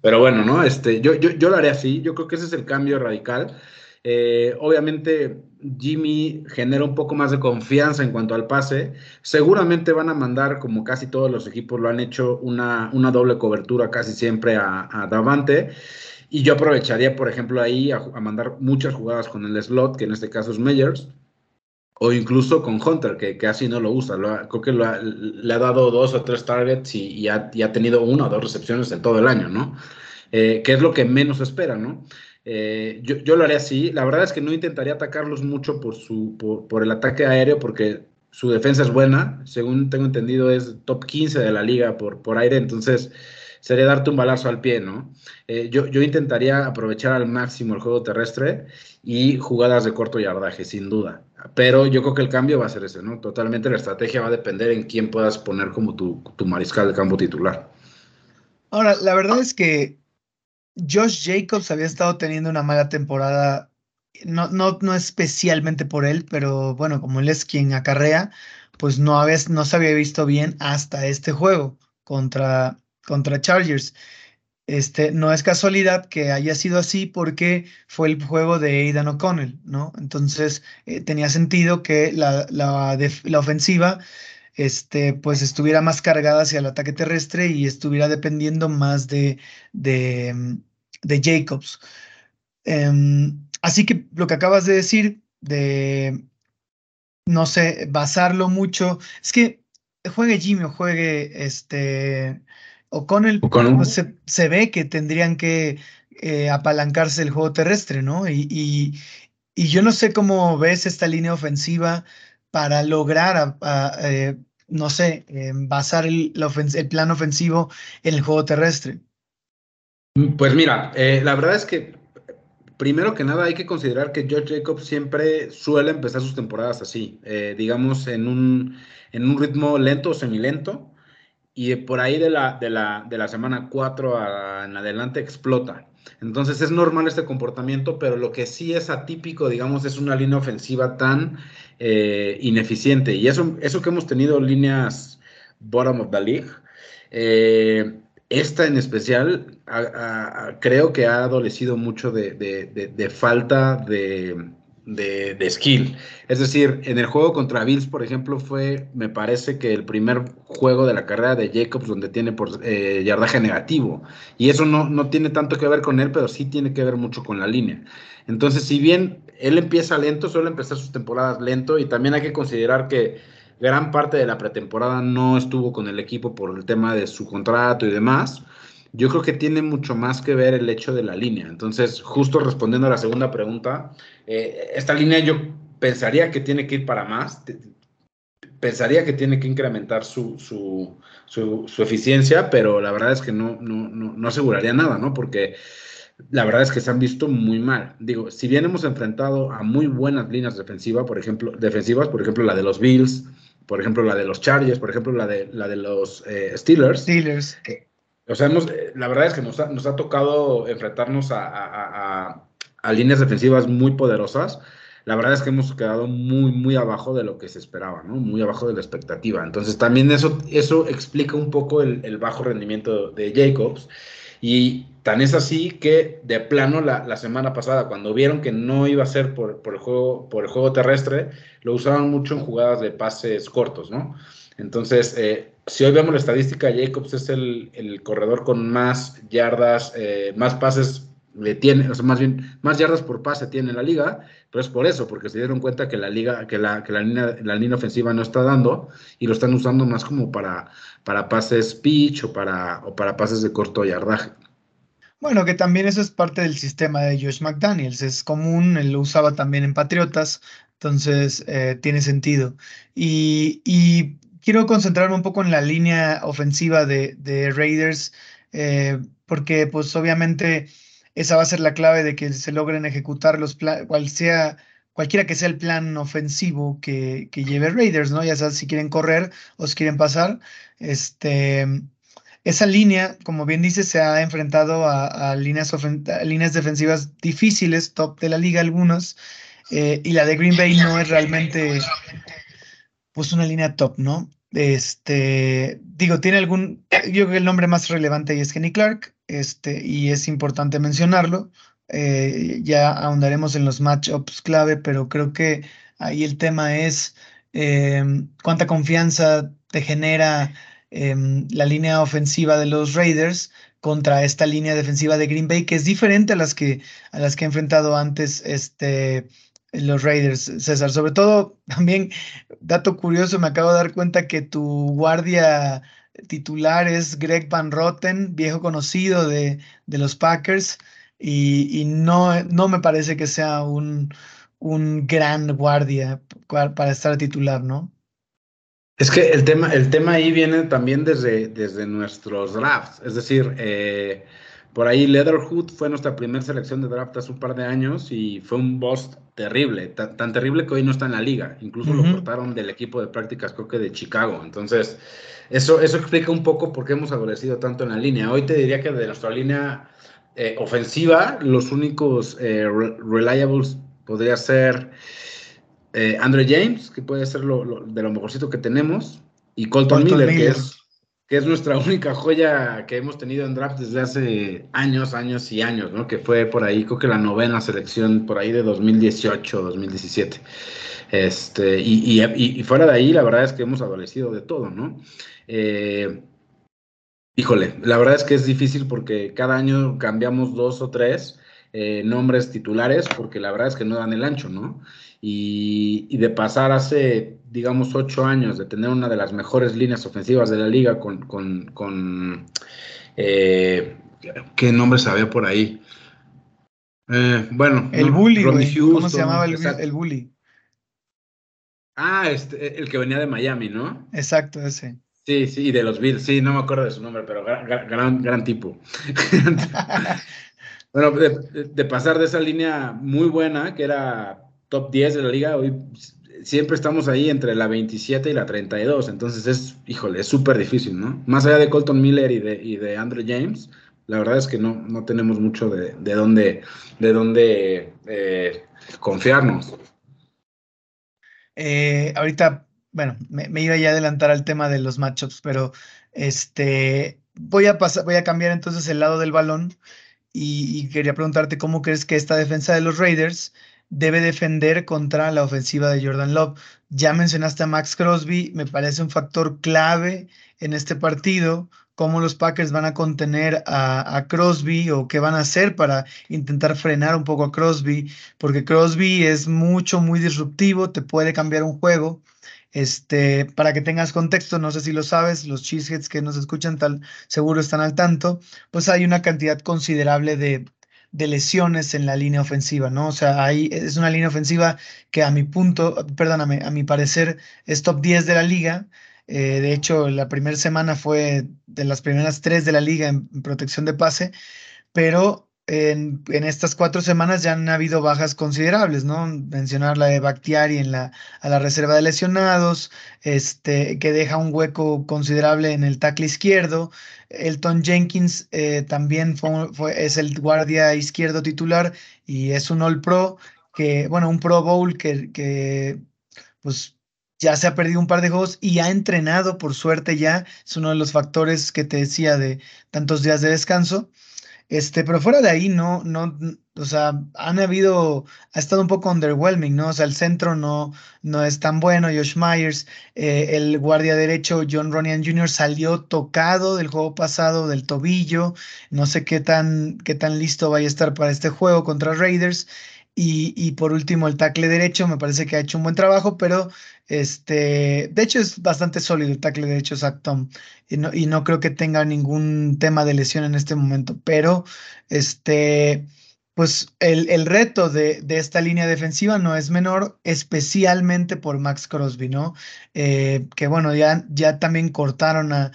Pero bueno, ¿no? Este, yo, yo, yo lo haré así, yo creo que ese es el cambio radical. Eh, obviamente Jimmy genera un poco más de confianza en cuanto al pase. Seguramente van a mandar, como casi todos los equipos lo han hecho, una, una doble cobertura casi siempre a, Davante. Y yo aprovecharía, por ejemplo, ahí a, mandar muchas jugadas con el slot, que en este caso es Meyers, o incluso con Hunter, que casi no lo usa. creo que le ha dado dos o tres targets y, ha, tenido una o dos recepciones en todo el año, ¿no? Eh, que es lo que menos espera, ¿no? Eh, yo, lo haré así. La verdad es que no intentaría atacarlos mucho por, su, por, el ataque aéreo, porque su defensa es buena. Según tengo entendido, es top 15 de la liga por, por aire. Entonces, sería darte un balazo al pie, ¿no? Eh, yo, yo, intentaría aprovechar al máximo el juego terrestre y jugadas de corto yardaje, sin duda. Pero yo creo que el cambio va a ser ese, ¿no? Totalmente la estrategia va a depender en quién puedas poner como tu, tu mariscal de campo titular. Ahora, la verdad es que Josh Jacobs había estado teniendo una mala temporada, no, no, no especialmente por él, pero bueno, como él es quien acarrea, pues no, no se había visto bien hasta este juego contra, contra Chargers. Este, no es casualidad que haya sido así porque fue el juego de Aidan O'Connell, ¿no? Entonces eh, tenía sentido que la, la, la ofensiva este, pues estuviera más cargada hacia el ataque terrestre y estuviera dependiendo más de, de, mm, Jacobs. Em, así que lo que acabas de decir, de, no sé, basarlo mucho, es que juegue Jimmy o juegue este, o con el, pues, se, ve que tendrían que eh, apalancarse el juego terrestre, ¿no? Y, y, y, yo no sé cómo ves esta línea ofensiva para lograr, eh, no sé, basar el, plan ofensivo en el juego terrestre? Pues mira, eh, la verdad es que primero que nada hay que considerar que George Jacobs siempre suele empezar sus temporadas así, eh, digamos en un, en un ritmo lento o semilento, y por ahí de la, de la, de la semana 4 en adelante explota. Entonces es normal este comportamiento, pero lo que sí es atípico, digamos, es una línea ofensiva tan eh, ineficiente. Y eso, eso que hemos tenido líneas bottom of the league, esta en especial creo que ha adolecido mucho de falta de, de, skill. Es decir, en el juego contra Bills, por ejemplo, fue, me parece que el primer juego de la carrera de Jacobs donde tiene por eh, yardaje negativo. Y eso no, no tiene tanto que ver con él, pero sí tiene que ver mucho con la línea. Entonces, si bien él empieza lento, suele empezar sus temporadas lento y también hay que considerar que gran parte de la pretemporada no estuvo con el equipo por el tema de su contrato y demás yo creo que tiene mucho más que ver el hecho de la línea. Entonces, justo respondiendo a la segunda pregunta, eh, esta línea yo pensaría que tiene que ir para más, pensaría que tiene que incrementar su, su, su, eficiencia, pero la verdad es que no, no, no, aseguraría nada, ¿no? Porque la verdad es que se han visto muy mal. Digo, si bien hemos enfrentado a muy buenas líneas defensivas, por ejemplo, defensivas, por ejemplo, la de los Bills, por ejemplo, la de los Chargers, por ejemplo, la de, la de los eh, Steelers. Steelers. O sea, la verdad es que nos ha, tocado enfrentarnos a, líneas defensivas muy poderosas. La verdad es que hemos quedado muy, muy abajo de lo que se esperaba, ¿no? Muy abajo de la expectativa. Entonces, también eso, eso explica un poco el, bajo rendimiento de Jacobs. Y tan es así que, de plano, la, semana pasada, cuando vieron que no iba a ser por, el juego, por el juego terrestre, lo usaban mucho en jugadas de pases cortos, ¿no? Entonces, eh, si hoy vemos la estadística, Jacobs es el, corredor con más yardas, eh, más pases le tiene, o sea, más bien, más yardas por pase tiene la liga, pero es por eso, porque se dieron cuenta que la liga, que la, que la, línea, la línea ofensiva no está dando y lo están usando más como para, para pases pitch o para, o para pases de corto yardaje. Bueno, que también eso es parte del sistema de Josh McDaniels, es común, él lo usaba también en Patriotas, entonces eh, tiene sentido. Y, quiero concentrarme un poco en la línea ofensiva de, Raiders, eh, porque pues obviamente esa va a ser la clave de que se logren ejecutar los cual sea, cualquiera que sea el plan ofensivo que, lleve Raiders, ¿no? Ya sea si quieren correr o si quieren pasar. Este, esa línea, como bien dice, se ha enfrentado a, líneas, defensivas difíciles, top de la liga algunas, eh, y la de Green Bay no es realmente pues una línea top, ¿no? Este, digo, tiene algún, yo creo que el nombre más relevante ahí es Kenny Clark, este, y es importante mencionarlo. Eh, ya ahondaremos en los matchups clave, pero creo que ahí el tema es em, cuánta confianza te genera em, la línea ofensiva de los Raiders contra esta línea defensiva de Green Bay, que es diferente a las que, a las que he enfrentado antes este, los Raiders, César. Sobre todo, también, dato curioso, me acabo de dar cuenta que tu guardia titular es Greg Van Rotten, viejo conocido de, los Packers, y, no, no, me parece que sea un, un gran guardia para estar titular, ¿no? Es que el tema, el tema ahí viene también desde, desde nuestros drafts, es decir, eh, por ahí Leatherhood fue nuestra primera selección de draft hace un par de años y fue un bust terrible, tan, terrible que hoy no está en la liga. Incluso lo cortaron del equipo de prácticas, creo que de Chicago. Entonces, eso, eso explica un poco por qué hemos adolecido tanto en la línea. Hoy te diría que de nuestra línea eh, ofensiva, los únicos eh, reliables podría ser eh, Andrew James, que puede ser lo, de lo mejorcito que tenemos, y Colton, Miller, que es que es nuestra única joya que hemos tenido en draft desde hace años, años y años, ¿no? Que fue por ahí, creo que la novena selección por ahí de 2018, 2017. Este, y, y, fuera de ahí, la verdad es que hemos adolecido de todo, ¿no? Eh, híjole, la verdad es que es difícil porque cada año cambiamos dos o tres eh, nombres titulares porque la verdad es que no dan el ancho, ¿no? Y, de pasar hace, digamos, ocho años de tener una de las mejores líneas ofensivas de la liga con, con, eh, ¿qué nombre se había por ahí? Eh, bueno, el bully, ¿cómo se llamaba el, bully? Ah, este, el que venía de Miami, ¿no? Exacto, ese. Sí, sí, de los Bills, sí, no me acuerdo de su nombre, pero gran, gran, tipo. bueno, de, pasar de esa línea muy buena, que era top 10 de la liga, hoy siempre estamos ahí entre la 27 y la 32, entonces es, híjole, es súper difícil, ¿no? Más allá de Colton Miller y de, y de Andrew James, la verdad es que no, no tenemos mucho de, de dónde, de eh, confiarnos. Eh, ahorita, bueno, me, iba ya a adelantar al tema de los matchups, pero este, voy a pasar, voy a cambiar entonces el lado del balón y, y quería preguntarte cómo crees que esta defensa de los Raiders debe defender contra la ofensiva de Jordan Love. Ya mencionaste a Max Crosby, me parece un factor clave en este partido, cómo los Packers van a contener a, Crosby o qué van a hacer para intentar frenar un poco a Crosby, porque Crosby es mucho, muy disruptivo, te puede cambiar un juego. Este, para que tengas contexto, no sé si lo sabes, los cheeseheads que nos escuchan tal seguro están al tanto, pues hay una cantidad considerable de, de lesiones en la línea ofensiva, ¿no? O sea, ahí es una línea ofensiva que a mi punto, perdóname, a mi parecer es top 10 de la liga. Eh, de hecho, la primera semana fue de las primeras tres de la liga en, protección de pase, pero en, estas cuatro semanas ya han habido bajas considerables, ¿no? Mencionar la de Bactiari en la, a la reserva de lesionados, este, que deja un hueco considerable en el tackle izquierdo. Elton Jenkins eh, también fue, es el guardia izquierdo titular y es un All Pro, que, bueno, un Pro Bowl que, que pues ya se ha perdido un par de juegos y ha entrenado, por suerte ya, es uno de los factores que te decía de tantos días de descanso. Este, pero fuera de ahí, no, no, o sea, han habido, ha estado un poco underwhelming, ¿no? O sea, el centro no, no es tan bueno, Josh Myers, eh, el guardia derecho John Ronian Jr. salió tocado del juego pasado del tobillo, no sé qué tan, qué tan listo vaya a estar para este juego contra Raiders. Y, por último, el tackle derecho me parece que ha hecho un buen trabajo, pero este, de hecho es bastante sólido el tackle derecho Zach Tom y no, y no creo que tenga ningún tema de lesión en este momento, pero este, pues el, el reto de, de, esta línea defensiva no es menor, especialmente por Max Crosby, ¿no? Eh, que bueno, ya, ya también cortaron a,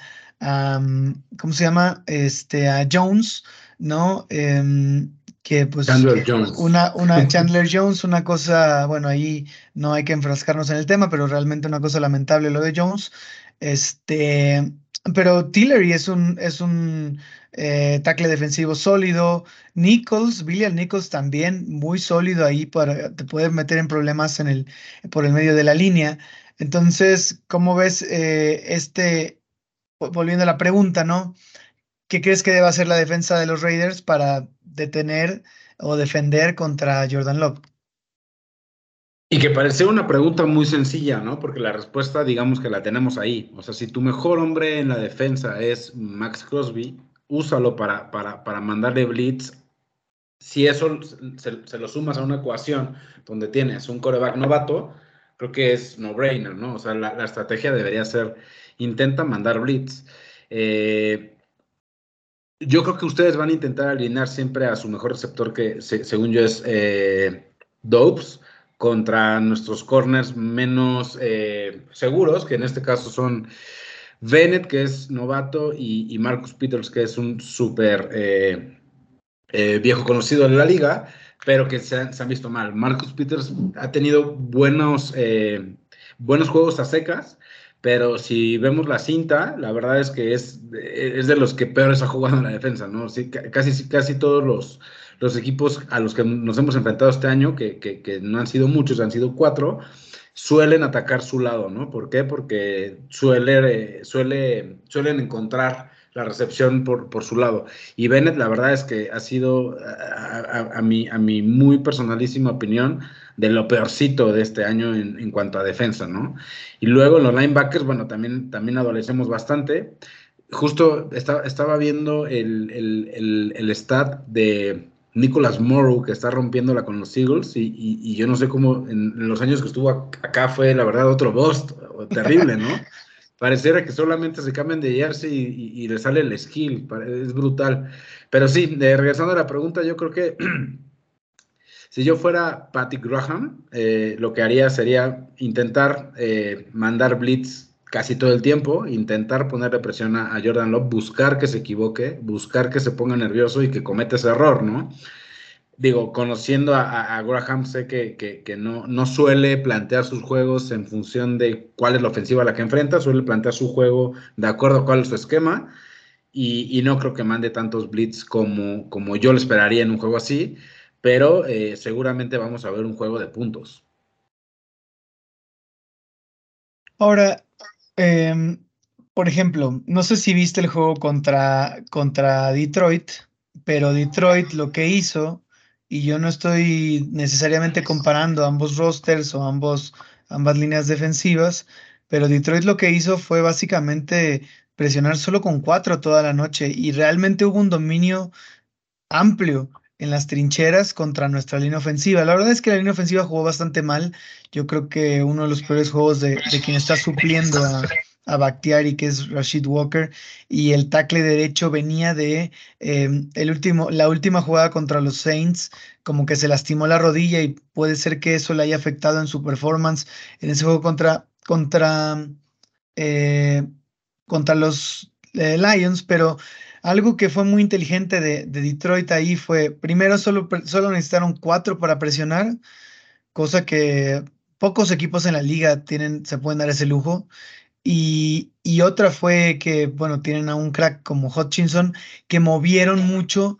¿cómo se llama? Este, a Jones, ¿no? Em, que pues Chandler Jones. Una, una Chandler Jones, una cosa, bueno, ahí no hay que enfrascarnos en el tema, pero realmente una cosa lamentable lo de Jones. Este, pero Tillery es un, es un eh, tackle defensivo sólido. Nichols, William Nichols también muy sólido ahí para te puede meter en problemas en el, por el medio de la línea. Entonces, ¿cómo ves eh, este, volviendo a la pregunta, ¿no? ¿Qué crees que debe hacer la defensa de los Raiders para detener o defender contra Jordan Love? Y que parece una pregunta muy sencilla, ¿no? Porque la respuesta, digamos que la tenemos ahí. O sea, si tu mejor hombre en la defensa es Max Crosby, úsalo para, para, para mandarle blitz. Si eso se, lo sumas a una ecuación donde tienes un coreback novato, creo que es no-brainer, ¿no? O sea, la, la, estrategia debería ser, intenta mandar blitz. Eh, yo creo que ustedes van a intentar alinear siempre a su mejor receptor, que según yo es eh, Dopes, contra nuestros corners menos eh, seguros, que en este caso son Bennett, que es novato, y, Marcus Peters, que es un súper eh, viejo conocido de la liga, pero que se han, visto mal. Marcus Peters ha tenido buenos, buenos juegos a secas, pero si vemos la cinta, la verdad es que es, es de los que peores ha jugado en la defensa, ¿no? Casi, casi todos los, los equipos a los que nos hemos enfrentado este año, que, que, no han sido muchos, han sido cuatro, suelen atacar su lado, ¿no? ¿Por qué? Porque suele, suele, suelen encontrar la recepción por, por, su lado. Y Bennett, la verdad es que ha sido, a, a, mi, a mi muy personalísima opinión, de lo peorcito de este año en, cuanto a defensa, ¿no? Y luego en los linebackers, bueno, también, también adolecemos bastante. Justo estaba, estaba viendo el, el, el, stat de Nicholas Morrow, que está rompiéndola con los Eagles, y, y, yo no sé cómo en, los años que estuvo acá fue, la verdad, otro bust, terrible, ¿no? Pareciera que solamente se cambian de jersey y, le sale el skill, es brutal. Pero sí, regresando a la pregunta, yo creo que Si yo fuera Patty Graham, eh, lo que haría sería intentar eh, mandar blitz casi todo el tiempo, intentar ponerle presión a, Jordan Love, buscar que se equivoque, buscar que se ponga nervioso y que cometa ese error, ¿no? Digo, conociendo a, Graham, sé que, no, no, suele plantear sus juegos en función de cuál es la ofensiva a la que enfrenta, suele plantear su juego de acuerdo a cuál es su esquema, y, no creo que mande tantos blitz como, como yo lo esperaría en un juego así pero eh, seguramente vamos a ver un juego de puntos. Ahora, em, por ejemplo, no sé si viste el juego contra, contra Detroit, pero Detroit lo que hizo, y yo no estoy necesariamente comparando ambos rosters o ambos, ambas líneas defensivas, pero Detroit lo que hizo fue básicamente presionar solo con cuatro toda la noche y realmente hubo un dominio amplio en las trincheras contra nuestra línea ofensiva. La verdad es que la línea ofensiva jugó bastante mal. Yo creo que uno de los peores juegos de, quien está supliendo a, a Bakhtiari, que es Rashid Walker, y el tackle derecho venía de em, el último, la última jugada contra los Saints, como que se lastimó la rodilla y puede ser que eso le haya afectado en su performance en ese juego contra, contra, eh, contra los eh, Lions, pero algo que fue muy inteligente de, Detroit ahí fue, primero solo, solo necesitaron cuatro para presionar, cosa que pocos equipos en la liga tienen, se pueden dar ese lujo. Y, otra fue que, bueno, tienen a un crack como Hutchinson que movieron mucho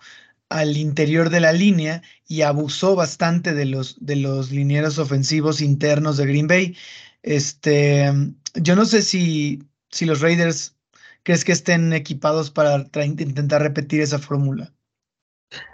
al interior de la línea y abusó bastante de los, de los linieros ofensivos internos de Green Bay. Este, yo no sé si, si los Raiders crees que estén equipados para intentar repetir esa fórmula.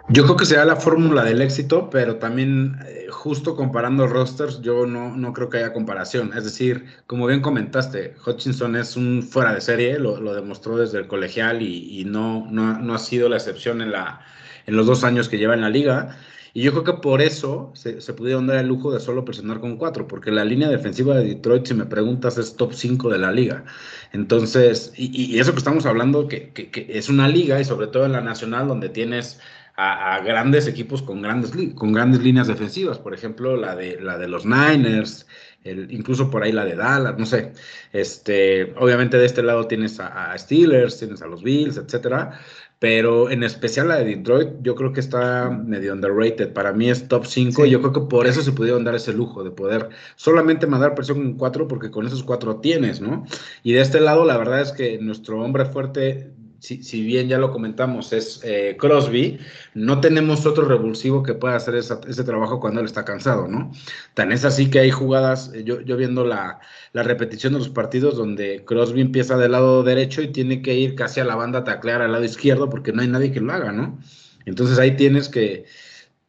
Yo creo que será la fórmula del éxito, pero también eh, justo comparando rosters, yo no, no, creo que haya comparación. Es decir, como bien comentaste, Hutchinson es un fuera de serie, lo, demostró desde el colegial y, no, no, no, ha sido la excepción en la, en los dos años que lleva en la liga. Y yo creo que por eso se, se, pudieron dar el lujo de solo presionar con cuatro, porque la línea defensiva de Detroit, si me preguntas, es top 5 de la liga. Entonces, y, y eso que estamos hablando, que, que, que, es una liga, y sobre todo en la nacional, donde tienes a, a, grandes equipos con grandes, con grandes líneas defensivas. Por ejemplo, la de, la de los Niners, el, incluso por ahí la de Dallas, no sé. Este, obviamente de este lado tienes a, a Steelers, tienes a los Bills, etcétera pero en especial la de Detroit, yo creo que está medio underrated. Para mí es top 5 sí. y yo creo que por eso se pudieron dar ese lujo de poder solamente mandar presión con 4 porque con esos 4 tienes, ¿no? Y de este lado, la verdad es que nuestro hombre fuerte si, si, bien ya lo comentamos, es eh, Crosby, no tenemos otro revulsivo que pueda hacer esa, ese trabajo cuando él está cansado, ¿no? Tan es así que hay jugadas, eh, yo, yo viendo la, repetición de los partidos donde Crosby empieza del lado derecho y tiene que ir casi a la banda a taclear al lado izquierdo porque no hay nadie que lo haga, ¿no? Entonces ahí tienes que,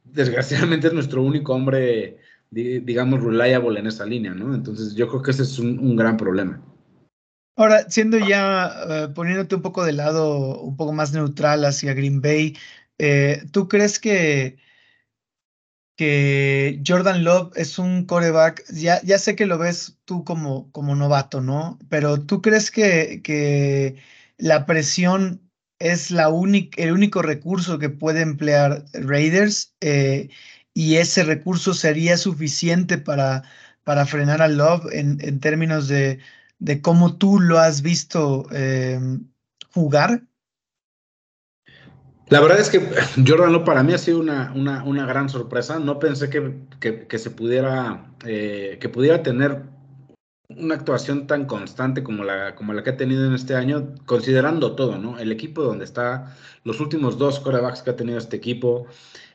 desgraciadamente es nuestro único hombre, digamos, reliable en esa línea, ¿no? Entonces yo creo que ese es un gran problema. Ahora, siendo ya, uh, poniéndote un poco de lado, un poco más neutral hacia Green Bay, eh, ¿tú crees que, que Jordan Love es un coreback? Ya, ya sé que lo ves tú como, como novato, ¿no? Pero ¿tú crees que, que la presión es la el único recurso que puede emplear Raiders eh, y ese recurso sería suficiente para, para frenar a Love en, en términos de de cómo tú lo has visto eh, jugar? La verdad es que Jordan Love para mí ha sido una, una, una gran sorpresa. No pensé que, que, que se pudiera, eh, que pudiera tener una actuación tan constante como la, como la que ha tenido en este año, considerando todo, ¿no? El equipo donde está, los últimos dos corebacks que ha tenido este equipo,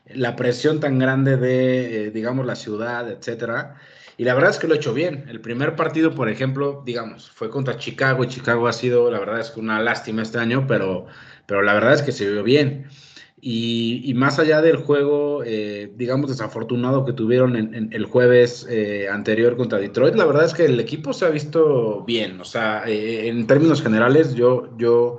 la presión tan grande de, eh, digamos, la ciudad, etcétera. Y la verdad es que lo he hecho bien. El primer partido, por ejemplo, digamos, fue contra Chicago y Chicago ha sido, la verdad es que una lástima este año, pero, pero la verdad es que se vio bien. Y, y más allá del juego, eh, digamos, desafortunado que tuvieron en, en el jueves eh, anterior contra Detroit, la verdad es que el equipo se ha visto bien. O sea, eh, en términos generales, yo, yo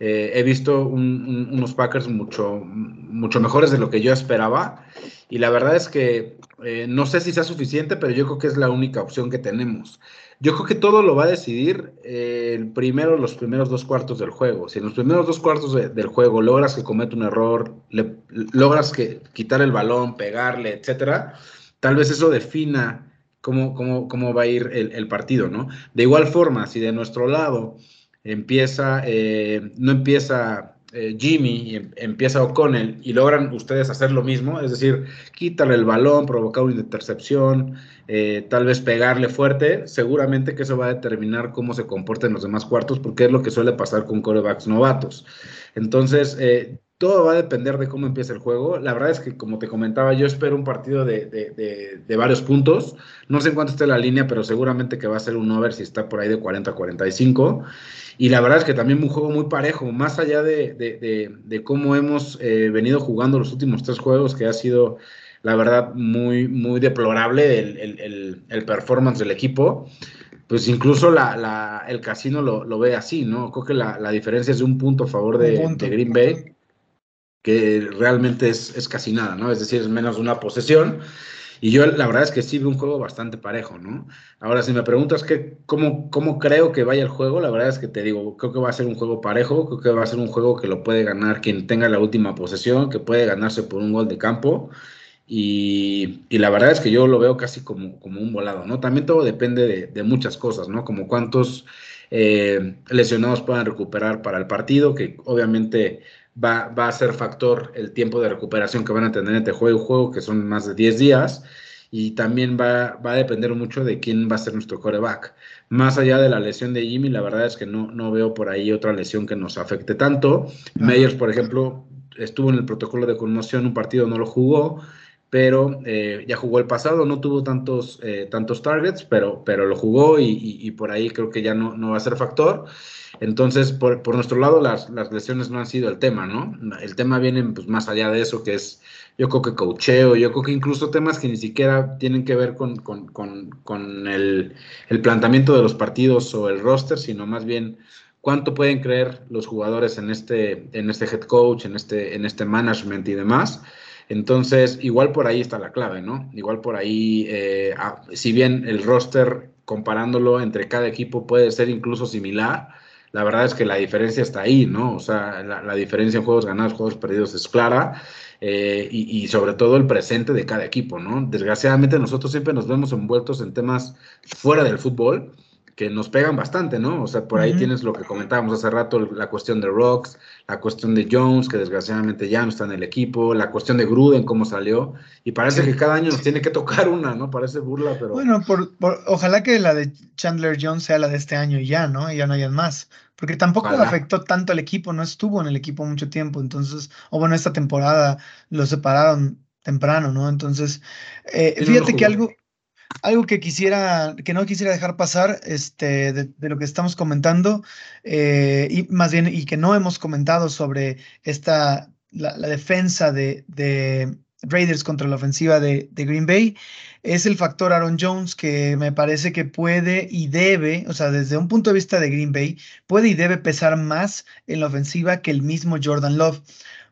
he visto un, un, unos Packers mucho, mucho mejores de lo que yo esperaba. Y la verdad es que eh, no sé si sea suficiente, pero yo creo que es la única opción que tenemos. Yo creo que todo lo va a decidir eh, el primero, los primeros dos cuartos del juego. Si en los primeros dos cuartos de, del juego logras que cometa un error, le, logras que quitar el balón, pegarle, etcétera, tal vez eso defina cómo, cómo, cómo va a ir el, el, partido, ¿no? De igual forma, si de nuestro lado empieza, eh, no empieza eh, Jimmy y em, empieza O'Connell y logran ustedes hacer lo mismo, es decir, quitarle el balón, provocar una intercepción, eh, tal vez pegarle fuerte, seguramente que eso va a determinar cómo se comportan los demás cuartos, porque es lo que suele pasar con corebacks novatos. Entonces, eh, todo va a depender de cómo empiece el juego. La verdad es que, como te comentaba, yo espero un partido de, de, de, de, varios puntos. No sé en cuánto esté la línea, pero seguramente que va a ser un over si está por ahí de 40 a 45. Y la verdad es que también un juego muy parejo, más allá de, cómo hemos eh, venido jugando los últimos tres juegos, que ha sido, la verdad, muy, muy deplorable el, el, el performance del equipo pues incluso la, la, el casino lo, lo, ve así, ¿no? Creo que la, la, diferencia es de un punto a favor de, punto. de Green Bay que realmente es, es, casi nada, ¿no? Es decir, es menos una posesión. Y yo la verdad es que sí veo un juego bastante parejo, ¿no? Ahora, si me preguntas que, cómo, cómo creo que vaya el juego, la verdad es que te digo, creo que va a ser un juego parejo, creo que va a ser un juego que lo puede ganar quien tenga la última posesión, que puede ganarse por un gol de campo. Y, y la verdad es que yo lo veo casi como, como un volado, ¿no? También todo depende de, de muchas cosas, ¿no? Como cuántos eh, lesionados puedan recuperar para el partido, que obviamente va, va, a ser factor el tiempo de recuperación que van a tener entre juego y juego, que son más de 10 días, y también va, va a depender mucho de quién va a ser nuestro coreback. Más allá de la lesión de Jimmy, la verdad es que no, no veo por ahí otra lesión que nos afecte tanto. Meyers, por ejemplo, estuvo en el protocolo de conmoción, un partido no lo jugó, pero eh, ya jugó el pasado, no tuvo tantos, eh, tantos targets, pero, pero lo jugó y, por ahí creo que ya no, no va a ser factor. Entonces, por, por nuestro lado, las, las, lesiones no han sido el tema, ¿no? El tema viene pues, más allá de eso, que es, yo creo que cocheo, yo creo que incluso temas que ni siquiera tienen que ver con, con, con, con el, el, planteamiento de los partidos o el roster, sino más bien cuánto pueden creer los jugadores en este, en este head coach, en este, en este management y demás. Entonces, igual por ahí está la clave, ¿no? Igual por ahí, eh, si bien el roster comparándolo entre cada equipo puede ser incluso similar, la verdad es que la diferencia está ahí, ¿no? O sea, la, diferencia en juegos ganados, juegos perdidos es clara eh, y, y, sobre todo el presente de cada equipo, ¿no? Desgraciadamente nosotros siempre nos vemos envueltos en temas fuera del fútbol que nos pegan bastante, ¿no? O sea, por ahí tienes lo que comentábamos hace rato, la cuestión de Rocks, la cuestión de Jones, que desgraciadamente ya no está en el equipo, la cuestión de Gruden, cómo salió, y parece que cada año nos tiene que tocar una, ¿no? Parece burla, pero... Bueno, por, ojalá que la de Chandler Jones sea la de este año y ya, ¿no? Y ya no hayan más, porque tampoco afectó tanto al equipo, no estuvo en el equipo mucho tiempo, entonces, o bueno, esta temporada lo separaron temprano, ¿no? Entonces, eh, fíjate que algo algo que quisiera, que no quisiera dejar pasar, este, de, lo que estamos comentando, eh, y más bien, y que no hemos comentado sobre esta, la, defensa de, de, Raiders contra la ofensiva de, de, Green Bay, es el factor Aaron Jones, que me parece que puede y debe, o sea, desde un punto de vista de Green Bay, puede y debe pesar más en la ofensiva que el mismo Jordan Love.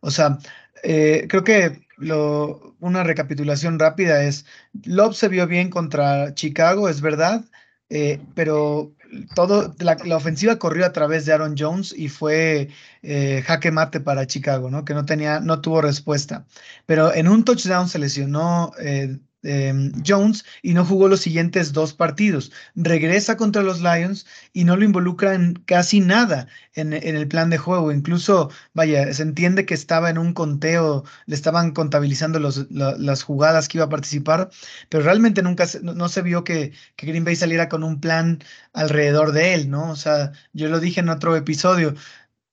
O sea, eh, creo que lo, una recapitulación rápida es, Love se vio bien contra Chicago, es verdad, eh, pero todo, la, ofensiva corrió a través de Aaron Jones y fue eh, jaque mate para Chicago, ¿no? Que no tenía, no tuvo respuesta. Pero en un touchdown se lesionó Em, Jones y no jugó los siguientes dos partidos. Regresa contra los Lions y no lo involucra en casi nada en, el plan de juego. Incluso, vaya, se entiende que estaba en un conteo, le estaban contabilizando las jugadas que iba a participar, pero realmente nunca no, se vio que, que, Green Bay saliera con un plan alrededor de él, ¿no? O sea, yo lo dije en otro episodio.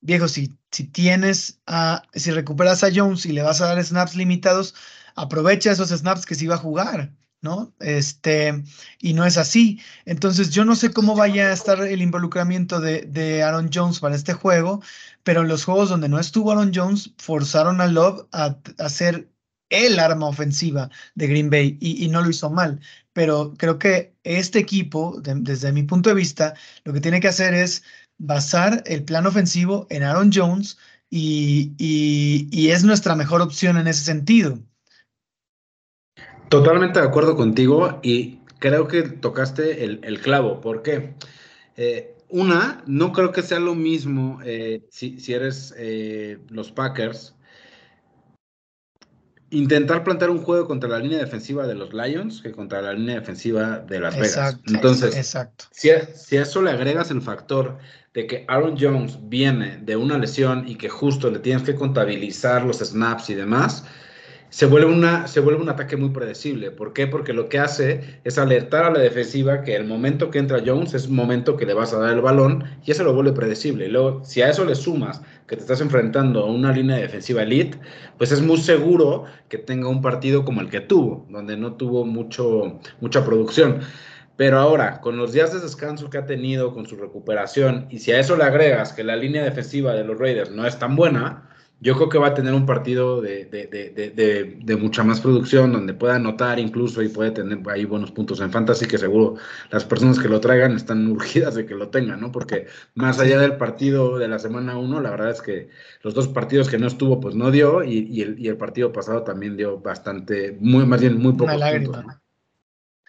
Viejo, si, si tienes a, si recuperas a Jones y le vas a dar snaps limitados, aprovecha esos snaps que se iba a jugar, ¿no? Este, y no es así. Entonces, yo no sé cómo vaya a estar el involucramiento de, Aaron Jones para este juego, pero en los juegos donde no estuvo Aaron Jones, forzaron a Love a, hacer el arma ofensiva de Green Bay y, no lo hizo mal. Pero creo que este equipo, desde mi punto de vista, lo que tiene que hacer es basar el plan ofensivo en Aaron Jones y es nuestra mejor opción en ese sentido. Totalmente de acuerdo contigo y creo que tocaste el, clavo. ¿Por qué? Eh, una, no creo que sea lo mismo eh, si, eres eh, los Packers. Intentar plantar un juego contra la línea defensiva de los Lions que contra la línea defensiva de Las Vegas. Entonces, exacto. Si, si a eso le agregas el factor de que Aaron Jones viene de una lesión y que justo le tienes que contabilizar los snaps y demás, se vuelve, una, se vuelve un ataque muy predecible. ¿Por qué? Porque lo que hace es alertar a la defensiva que el momento que entra Jones es un momento que le vas a dar el balón y eso lo vuelve predecible. Y luego, si a eso le sumas que te estás enfrentando a una línea defensiva elite, pues es muy seguro que tenga un partido como el que tuvo, donde no tuvo mucho, mucha producción. Pero ahora, con los días de descanso que ha tenido, con su recuperación, y si a eso le agregas que la línea defensiva de los Raiders no es tan buena, yo creo que va a tener un partido de, de, de, de, mucha más producción, donde pueda anotar incluso y puede tener ahí buenos puntos en fantasy, que seguro las personas que lo traigan están urgidas de que lo tengan, ¿no? Porque más allá del partido de la semana 1, la verdad es que los dos partidos que no estuvo, pues no dio, y, y, el, y el, partido pasado también dio bastante, muy, más bien muy pocos puntos.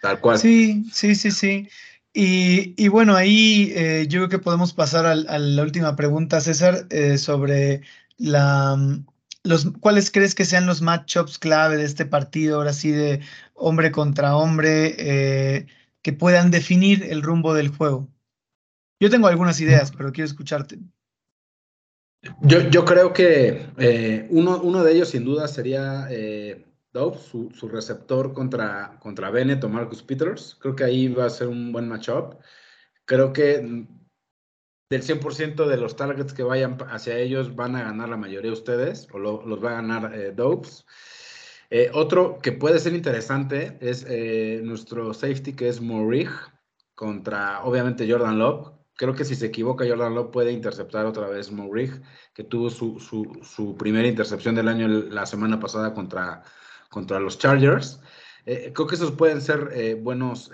Tal cual. Sí, sí, sí, sí. Y, y bueno, ahí eh, yo creo que podemos pasar a, a la última pregunta, César, eh, sobre la, mm, los, ¿cuáles crees que sean los matchups clave de este partido, ahora sí, de hombre contra hombre, eh, que puedan definir el rumbo del juego? Yo tengo algunas ideas, pero quiero escucharte. Yo, yo creo que eh, uno, uno, de ellos sin duda sería eh, su, su, receptor contra, contra Bennett o Marcus Peters. Creo que ahí va a ser un buen matchup. Creo que del 100% de los targets que vayan hacia ellos van a ganar la mayoría de ustedes o los va a ganar eh, eh, otro que puede ser interesante es eh, nuestro safety que es Morig contra obviamente Jordan Love. Creo que si se equivoca Jordan Love puede interceptar otra vez Morig, que tuvo su, su, su, primera intercepción del año la semana pasada contra, contra los Chargers. Eh, creo que esos pueden ser buenos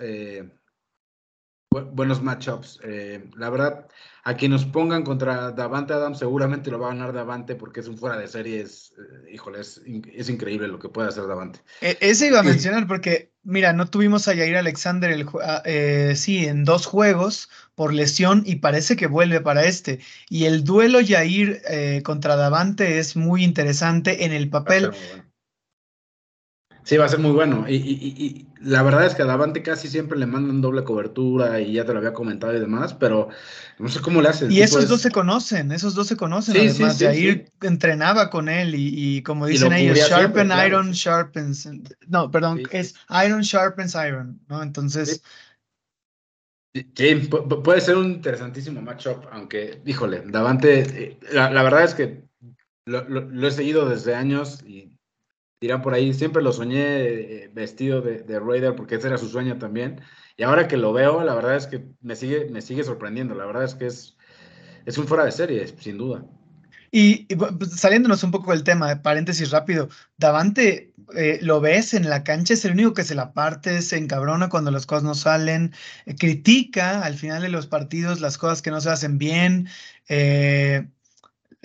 buenos matchups. Eh, la verdad, a quien nos pongan contra Davante Adams seguramente lo va a ganar Davante porque es un fuera de series. Eh, híjole, es, increíble lo que puede hacer Davante. E, ese iba a mencionar porque, mira, no tuvimos a Yair Alexander el, ah, eh, sí, en dos juegos por lesión y parece que vuelve para este. Y el duelo Yair contra Davante es muy interesante en el papel. Sí, va a ser muy bueno. Y, la verdad es que a Davante casi siempre le mandan doble cobertura y ya te lo había comentado y demás, pero no sé cómo le hacen. Y esos dos se conocen, esos dos se conocen. Sí, además, sí, sí, entrenaba con él y, como dicen ellos, sharpen iron sharpens. No, perdón, es iron sharpens iron, ¿no? Entonces. Sí, puede ser un interesantísimo matchup, aunque, híjole, Davante, eh, la, verdad es que lo he seguido desde años y dirán por ahí, siempre lo soñé eh, vestido de, de, Raider porque ese era su sueño también. Y ahora que lo veo, la verdad es que me sigue, me sigue sorprendiendo. La verdad es que es, es un fuera de serie, sin duda. Y, pues, saliéndonos un poco del tema, paréntesis rápido, Davante, eh, lo ves en la cancha, es el único que se la parte, se encabrona cuando las cosas no salen, eh, critica al final de los partidos las cosas que no se hacen bien, eh,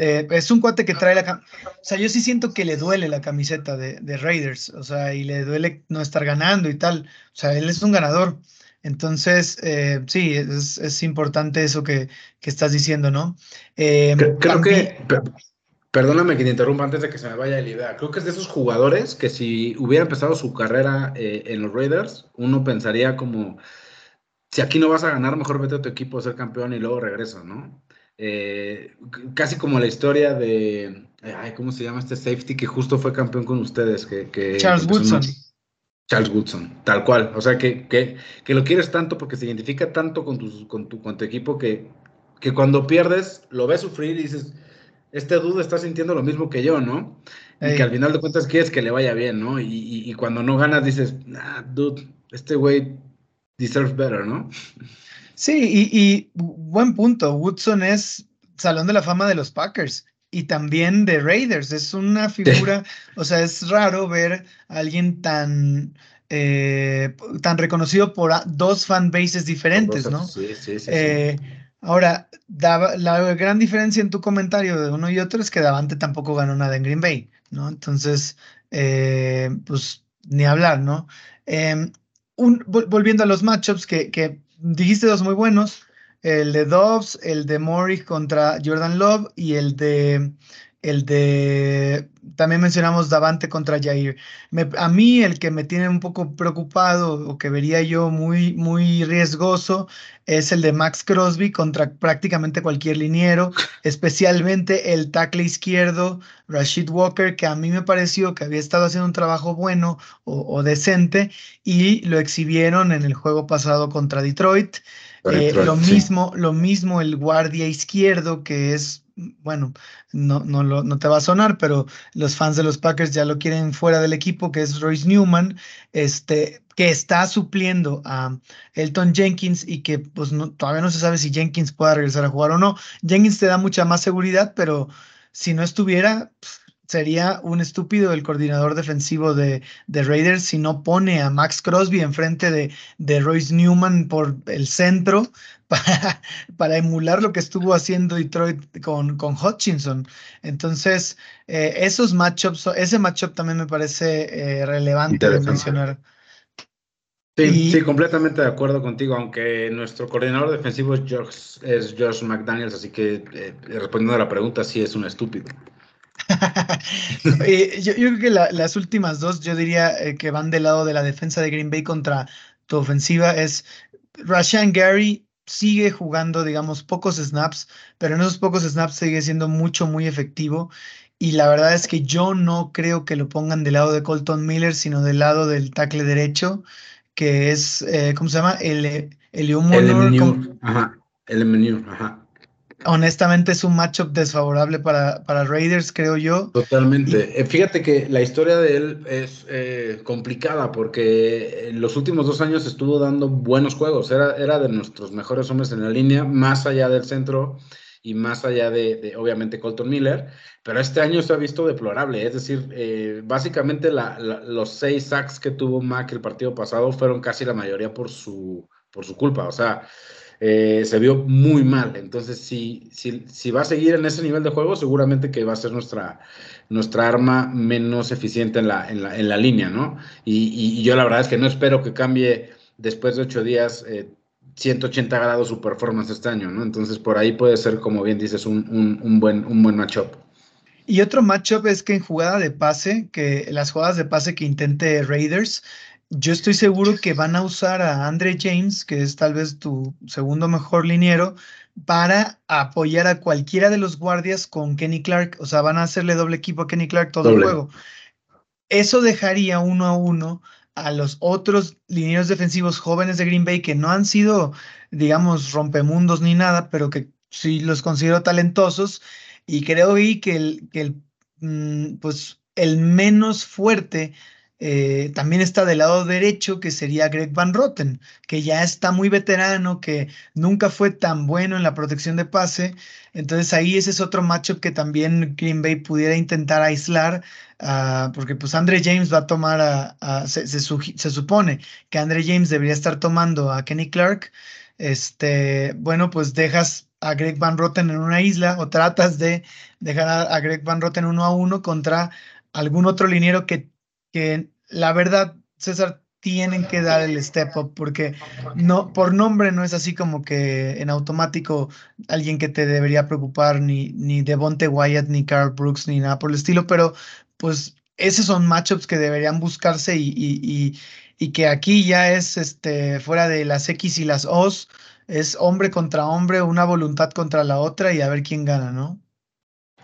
eh, es un cuate que trae la... O sea, yo sí siento que le duele la camiseta de, Raiders, o sea, y le duele no estar ganando y tal. O sea, él es un ganador. Entonces, eh, sí, es, importante eso que, estás diciendo, ¿no? Eh, creo, que, perdóname que te interrumpa antes de que se me vaya la idea, creo que es de esos jugadores que si hubiera empezado su carrera en los Raiders, uno pensaría como, si aquí no vas a ganar, mejor vete a tu equipo a ser campeón y luego regresa, ¿no? Eh, casi como la historia de, ay, ¿cómo se llama este safety que justo fue campeón con ustedes? Que, Charles Woodson. Charles Woodson, tal cual. O sea, que, que, que, lo quieres tanto porque se identifica tanto con tu, con tu, con tu equipo que, que cuando pierdes lo ves sufrir y dices, este dude está sintiendo lo mismo que yo, ¿no? Y que al final de cuentas quieres que le vaya bien, ¿no? Y, y, y cuando no ganas dices, ah, dude, este güey deserves better, ¿no? Sí, y, buen punto. Woodson es Salón de la Fama de los Packers y también de Raiders. Es una figura, o sea, es raro ver a alguien tan, eh, tan reconocido por dos fanbases diferentes, ¿no? Sí, sí, sí. Eh, ahora, la gran diferencia en tu comentario de uno y otro es que Davante tampoco ganó nada en Green Bay, ¿no? Entonces, eh, pues ni hablar, ¿no? Em, volviendo a los matchups que, que dijiste dos muy buenos, el de Dobbs, el de Morris contra Jordan Love y el de el de también mencionamos Davante contra Jair. a mí el que me tiene un poco preocupado o que vería yo muy muy riesgoso es el de Max Crosby contra prácticamente cualquier liniero, especialmente el tackle izquierdo Rashid Walker, que a mí me pareció que había estado haciendo un trabajo bueno o, decente y lo exhibieron en el juego pasado contra Detroit. Eh, lo mismo, lo mismo el guardia izquierdo que es bueno, no, no, no te va a sonar, pero los fans de los Packers ya lo quieren fuera del equipo, que es Royce Newman, este, que está supliendo a Elton Jenkins y que pues todavía no se sabe si Jenkins pueda regresar a jugar o no. Jenkins te da mucha más seguridad, pero si no estuviera, sería un estúpido el coordinador defensivo de, de, Raiders si no pone a Max Crosby enfrente de, de Royce Newman por el centro para, para, emular lo que estuvo haciendo Detroit con, con Hutchinson. Entonces, eh, esos matchups, ese matchup también me parece eh, relevante de mencionar. Sí, sí, completamente de acuerdo contigo, aunque nuestro coordinador defensivo es Josh, es Josh McDaniels, así que eh, respondiendo a la pregunta, sí es un estúpido. yo, creo que las últimas dos, yo diría eh, que van del lado de la defensa de Green Bay contra tu ofensiva, es Rashan Gary sigue jugando, digamos, pocos snaps, pero en esos pocos snaps sigue siendo mucho, muy efectivo. Y la verdad es que yo no creo que lo pongan del lado de Colton Miller, sino del lado del tackle derecho, que es, eh, ¿cómo se llama? El, el, el Ajá, el ajá honestamente es un matchup desfavorable para, para, Raiders, creo yo. Totalmente. Eh, fíjate que la historia de él es eh, complicada porque en los últimos dos años estuvo dando buenos juegos. Era, era de nuestros mejores hombres en la línea, más allá del centro y más allá de, obviamente, Colton Miller. Pero este año se ha visto deplorable. Es decir, eh, básicamente los seis sacks que tuvo Mac el partido pasado fueron casi la mayoría por su, por su culpa. O sea, eh, se vio muy mal. Entonces, si, si, si, va a seguir en ese nivel de juego, seguramente que va a ser nuestra, nuestra arma menos eficiente en la, en la, en la línea, ¿no? Y, yo la verdad es que no espero que cambie después de ocho días 180 eh, grados su performance este año, ¿no? Entonces, por ahí puede ser, como bien dices, un, un, un buen, un buen matchup. Y otro matchup es que en jugada de pase, que las jugadas de pase que intente Raiders, yo estoy seguro que van a usar a Andre James, que es tal vez tu segundo mejor liniero, para apoyar a cualquiera de los guardias con Kenny Clark. O sea, van a hacerle doble equipo a Kenny Clark todo el juego. Eso dejaría uno a uno a los otros linieros defensivos jóvenes de Green Bay que no han sido, digamos, rompemundos ni nada, pero que sí los considero talentosos. Y creo que el, que el, mm, pues, el menos fuerte eh, también está del lado derecho, que sería Greg Van Rotten, que ya está muy veterano, que nunca fue tan bueno en la protección de pase. Entonces ahí ese es otro matchup que también Green Bay pudiera intentar aislar, uh, porque pues Andre James va a tomar a, se, supone que Andre James debería estar tomando a Kenny Clark. Este, bueno, pues dejas a Greg Van Rotten en una isla o tratas de dejar a, a Greg Van Rotten uno a uno contra algún otro liniero que que la verdad, César, tienen que dar el step up porque no por nombre no es así como que en automático alguien que te debería preocupar ni ni Devonte Wyatt ni Carl Brooks ni nada por el estilo pero pues esos son matchups que deberían buscarse y, y, y, que aquí ya es este fuera de las X y las O's es hombre contra hombre una voluntad contra la otra y a ver quién gana no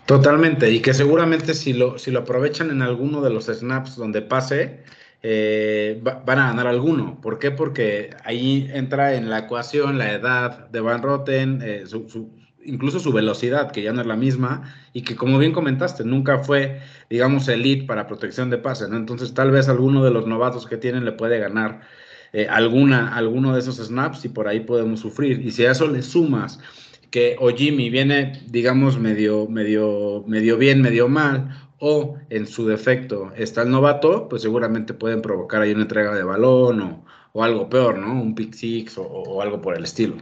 Totalmente, y que seguramente si lo, si lo aprovechan en alguno de los snaps donde pase, eh, van a ganar alguno. ¿Por qué? Porque ahí entra en la ecuación la edad de Van Roten, eh, incluso su velocidad, que ya no es la misma, y que como bien comentaste, nunca fue, digamos, elite para protección de pase. Entonces tal vez alguno de los novatos que tienen le puede ganar eh, alguna, alguno de esos snaps y por ahí podemos sufrir. Y si a eso le sumas que o Jimmy viene, digamos, medio, medio, medio bien, medio mal, o en su defecto está el novato, pues seguramente pueden provocar ahí una entrega de balón o, o algo peor, ¿no? Un pick six o, algo por el estilo.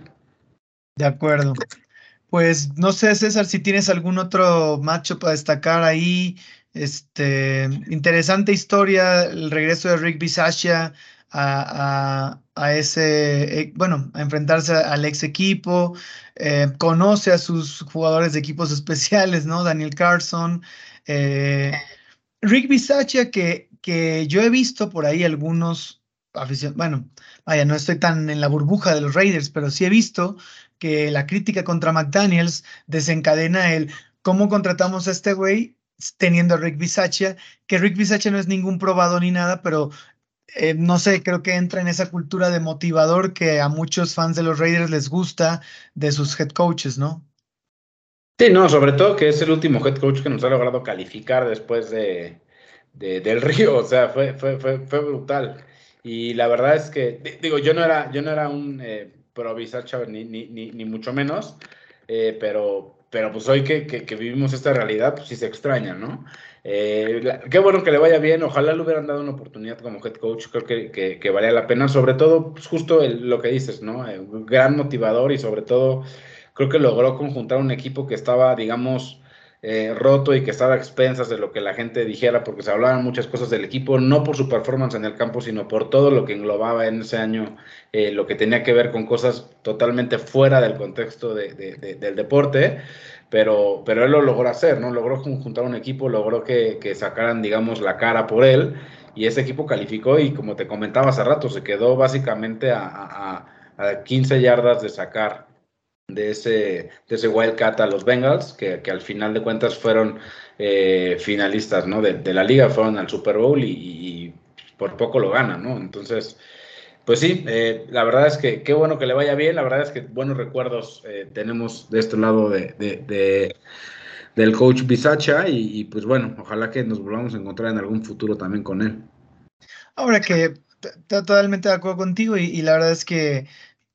De acuerdo. Pues no sé, César, si tienes algún otro macho para destacar ahí. Este, interesante historia, el regreso de Rick Bisaccia a, a, ese, eh, bueno, a enfrentarse al ex equipo, eh, conoce a sus jugadores de equipos especiales, ¿no? Daniel Carson, eh, Rick Bisaccia, que, que yo he visto por ahí algunos aficionados, bueno, vaya, no estoy tan en la burbuja de los Raiders, pero sí he visto que la crítica contra McDaniels desencadena el cómo contratamos a este güey teniendo a Rick Bisaccia, que Rick Bisaccia no es ningún probado ni nada, pero eh, no sé, creo que entra en esa cultura de motivador que a muchos fans de los Raiders les gusta de sus head coaches, ¿no? Sí, no, sobre todo que es el último head coach que nos ha logrado calificar después de, del Río, o sea, fue, fue, fue, fue, brutal. Y la verdad es que, digo, yo no era, yo no era un eh, ni, ni, ni, ni, mucho menos, eh, pero, pero pues hoy que, que, que, vivimos esta realidad, pues sí se extraña, ¿no? Eh, qué bueno que le vaya bien, ojalá le hubieran dado una oportunidad como head coach, creo que, que, valía la pena, sobre todo pues, justo lo que dices, ¿no? Eh, gran motivador y sobre todo creo que logró conjuntar un equipo que estaba, digamos, eh, roto y que estaba a expensas de lo que la gente dijera, porque se hablaban muchas cosas del equipo, no por su performance en el campo, sino por todo lo que englobaba en ese año, lo que tenía que ver con cosas totalmente fuera del contexto del deporte pero, pero él lo logró hacer, ¿no? Logró juntar un equipo, logró que, que, sacaran, digamos, la cara por él, y ese equipo calificó y como te comentaba hace rato, se quedó básicamente a, a 15 yardas de sacar de ese, de ese Wildcat a los Bengals, que, al final de cuentas fueron eh, finalistas ¿no? de, la liga, fueron al Super Bowl y, por poco lo ganan, ¿no? Entonces, pues sí, eh, la verdad es que qué bueno que le vaya bien, la verdad es que buenos recuerdos eh, tenemos de este lado de, del coach Bisacha y, pues bueno, ojalá que nos volvamos a encontrar en algún futuro también con él. Ahora que totalmente de acuerdo contigo y, la verdad es que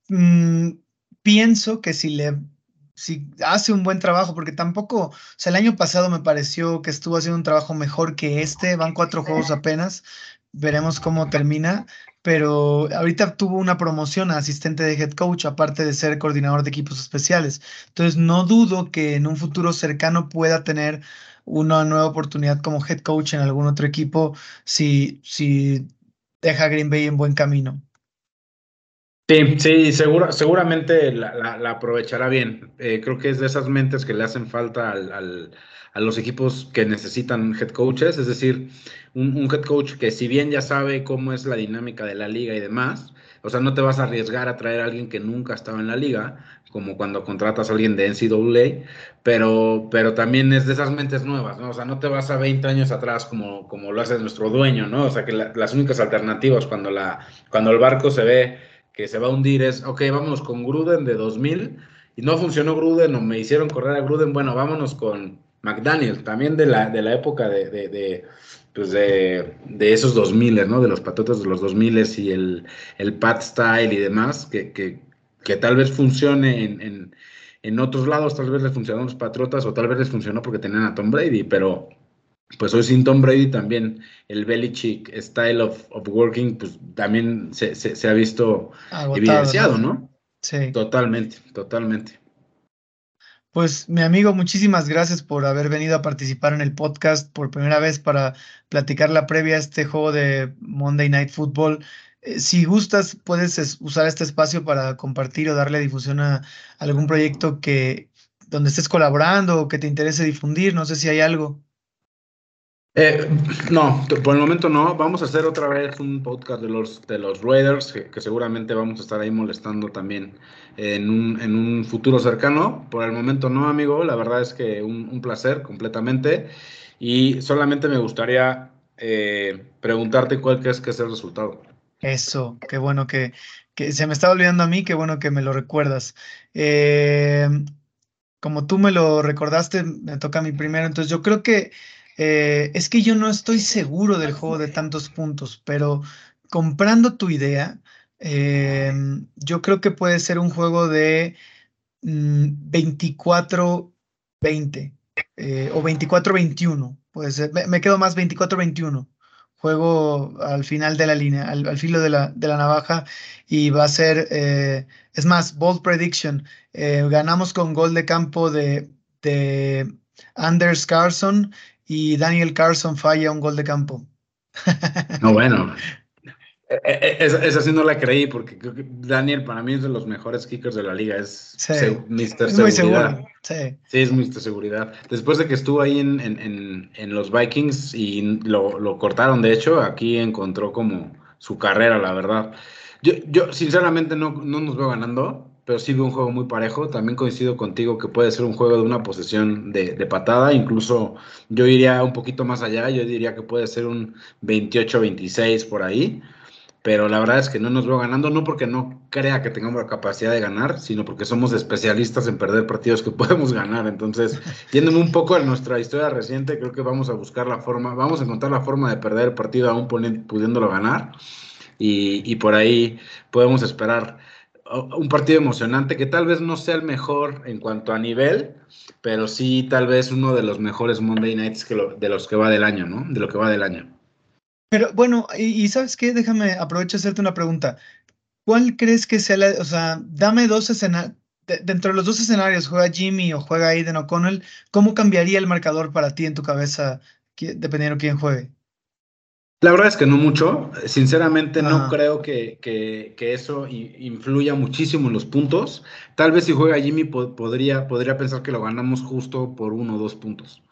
mm, pienso que si le si hace un buen trabajo, porque tampoco, o sea, el año pasado me pareció que estuvo haciendo un trabajo mejor que este, van cuatro juegos apenas, veremos cómo termina, pero ahorita tuvo una promoción a asistente de head coach, aparte de ser coordinador de equipos especiales. Entonces, no dudo que en un futuro cercano pueda tener una nueva oportunidad como head coach en algún otro equipo si, si deja Green Bay en buen camino. Sí, sí, seguramente la, aprovechará bien. Eh, creo que es de esas mentes que le hacen falta a los equipos que necesitan head coaches, es decir, un, head coach que si bien ya sabe cómo es la dinámica de la liga y demás, o sea, no te vas a arriesgar a traer a alguien que nunca estaba en la liga, como cuando contratas a alguien de NCAA, pero, pero también es de esas mentes nuevas, ¿no? O sea, no te vas a 20 años atrás como, como lo hace nuestro dueño, ¿no? O sea, que las únicas alternativas cuando, la, cuando el barco se ve que se va a hundir es, ok, vámonos con Gruden de 2000 y no funcionó Gruden o me hicieron correr a Gruden, bueno, vámonos con McDaniel, también de la, de la época de, de, de pues de, de, esos 2000, ¿no? De los patotas de los 2000 y el, el Pat Style y demás, que, que, que tal vez funcione en, en, en, otros lados, tal vez les funcionó a los Patriotas o tal vez les funcionó porque tenían a Tom Brady, pero pues hoy sin Tom Brady también el Belichick style of, working, pues también se, se, ha visto evidenciado, ¿no? Sí. Totalmente, totalmente. Pues mi amigo, muchísimas gracias por haber venido a participar en el podcast por primera vez para platicar la previa a este juego de Monday Night Football. Eh, si gustas, puedes usar este espacio para compartir o darle difusión a algún proyecto que donde estés colaborando o que te interese difundir. No sé si hay algo. Eh, no, por el momento no. Vamos a hacer otra vez un podcast de los, de los Raiders, que, seguramente vamos a estar ahí molestando también en un, en un, futuro cercano. Por el momento no, amigo. La verdad es que un, placer completamente. Y solamente me gustaría eh, preguntarte cuál crees que es el resultado. Eso, qué bueno que, que, se me estaba olvidando a mí, qué bueno que me lo recuerdas. Eh, como tú me lo recordaste, me toca a mí primero. Entonces yo creo que eh, es que yo no estoy seguro del juego de tantos puntos, pero comprando tu idea, em, yo creo que puede ser un juego de 24-20 mm, eh, o 24-21. Puede ser, me, quedo más 24-21. Juego al final de la línea, al, filo de la, de la, navaja, y va a ser, eh, es más, bold prediction. ganamos con gol de campo de, de Anders Carson y Daniel Carson falla un gol de campo. No, bueno. E, e, e, esa, sí no la creí porque creo que Daniel para mí es de los mejores kickers de la liga. Es sí, Mr. Es muy seguro. Sí. sí, es Mr. Seguridad. Después de que estuvo ahí en, en, en, los Vikings y lo, lo, cortaron, de hecho, aquí encontró como su carrera, la verdad. Yo, yo sinceramente no, no nos veo ganando pero sí veo un juego muy parejo. También coincido contigo que puede ser un juego de una posesión de, patada. Incluso yo iría un poquito más allá. Yo diría que puede ser un 28-26 por ahí. Pero la verdad es que no nos veo ganando, no porque no crea que tengamos la capacidad de ganar, sino porque somos especialistas en perder partidos que podemos ganar. Entonces, yéndome un poco a nuestra historia reciente, creo que vamos a buscar la forma, vamos a encontrar la forma de perder el partido aún pudiéndolo ganar. Y, y por ahí podemos esperar un partido emocionante que tal vez no sea el mejor en cuanto a nivel, pero sí tal vez uno de los mejores Monday Nights que de los que va del año, ¿no? De lo que va del año. Pero bueno, y, sabes qué, déjame, aprovecho hacerte una pregunta. ¿Cuál crees que sea la, o sea, dame dos escenarios, dentro de los dos escenarios, juega Jimmy o juega Aiden O'Connell, ¿cómo cambiaría el marcador para ti en tu cabeza, dependiendo de quién juegue? La verdad es que no mucho. Sinceramente no creo que, eso influya muchísimo en los puntos. Tal vez si juega Jimmy podría, podría pensar que lo ganamos justo por uno o dos puntos.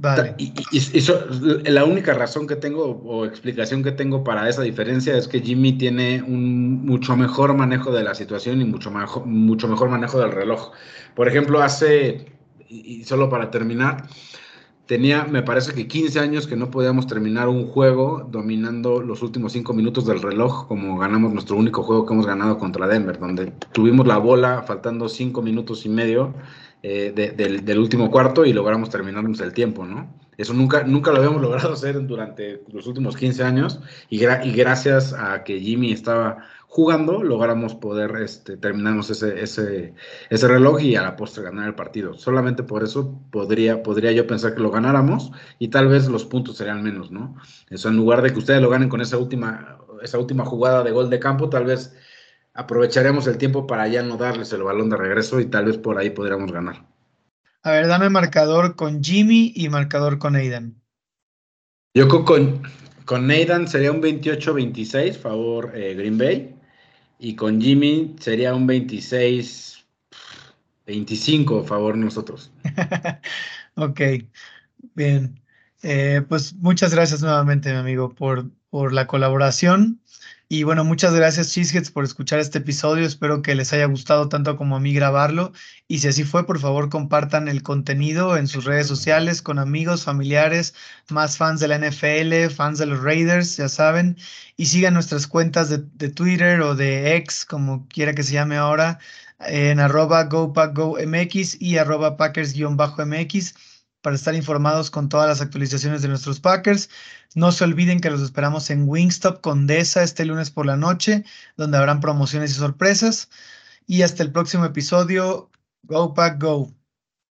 Vale. Y, la única razón que tengo o explicación que tengo para esa diferencia es que Jimmy tiene un mucho mejor manejo de la situación y mucho, mucho mejor manejo del reloj. Por ejemplo, hace, y solo para terminar, tenía, me parece que 15 años que no podíamos terminar un juego dominando los últimos 5 minutos del reloj, como ganamos nuestro único juego que hemos ganado contra Denver, donde tuvimos la bola faltando 5 minutos y medio eh, del, último cuarto y logramos terminarnos el tiempo, ¿no? Eso nunca, nunca lo habíamos logrado hacer durante los últimos 15 años y, y gracias a que Jimmy estaba jugando logramos poder este, terminarnos ese, ese, ese reloj y a la postre ganar el partido. Solamente por eso podría, podría yo pensar que lo ganáramos y tal vez los puntos serían menos, ¿no? Eso en lugar de que ustedes lo ganen con esa última, esa última jugada de gol de campo, tal vez aprovecharemos el tiempo para ya no darles el balón de regreso y tal vez por ahí podríamos ganar. A ver, dame marcador con Jimmy y marcador con Aidan. Yo con, con Aidan sería un 28-26, favor eh, Green Bay. Y con Jimmy sería un 26, 25 favor nosotros. ok, bien. Eh, pues muchas gracias nuevamente, mi amigo, por, por la colaboración. Y bueno, muchas gracias Cheeseheads por escuchar este episodio. Espero que les haya gustado tanto como a mí grabarlo. Y si así fue, por favor compartan el contenido en sus redes sociales con amigos, familiares, más fans de la NFL, fans de los Raiders, ya saben. Y sigan nuestras cuentas de, Twitter o de X, como quiera que se llame ahora, en arroba GoPackGoMX y arroba Packers-MX para estar informados con todas las actualizaciones de nuestros Packers. No se olviden que los esperamos en Wingstop Condesa este lunes por la noche, donde habrán promociones y sorpresas. Y hasta el próximo episodio. Go Pack Go.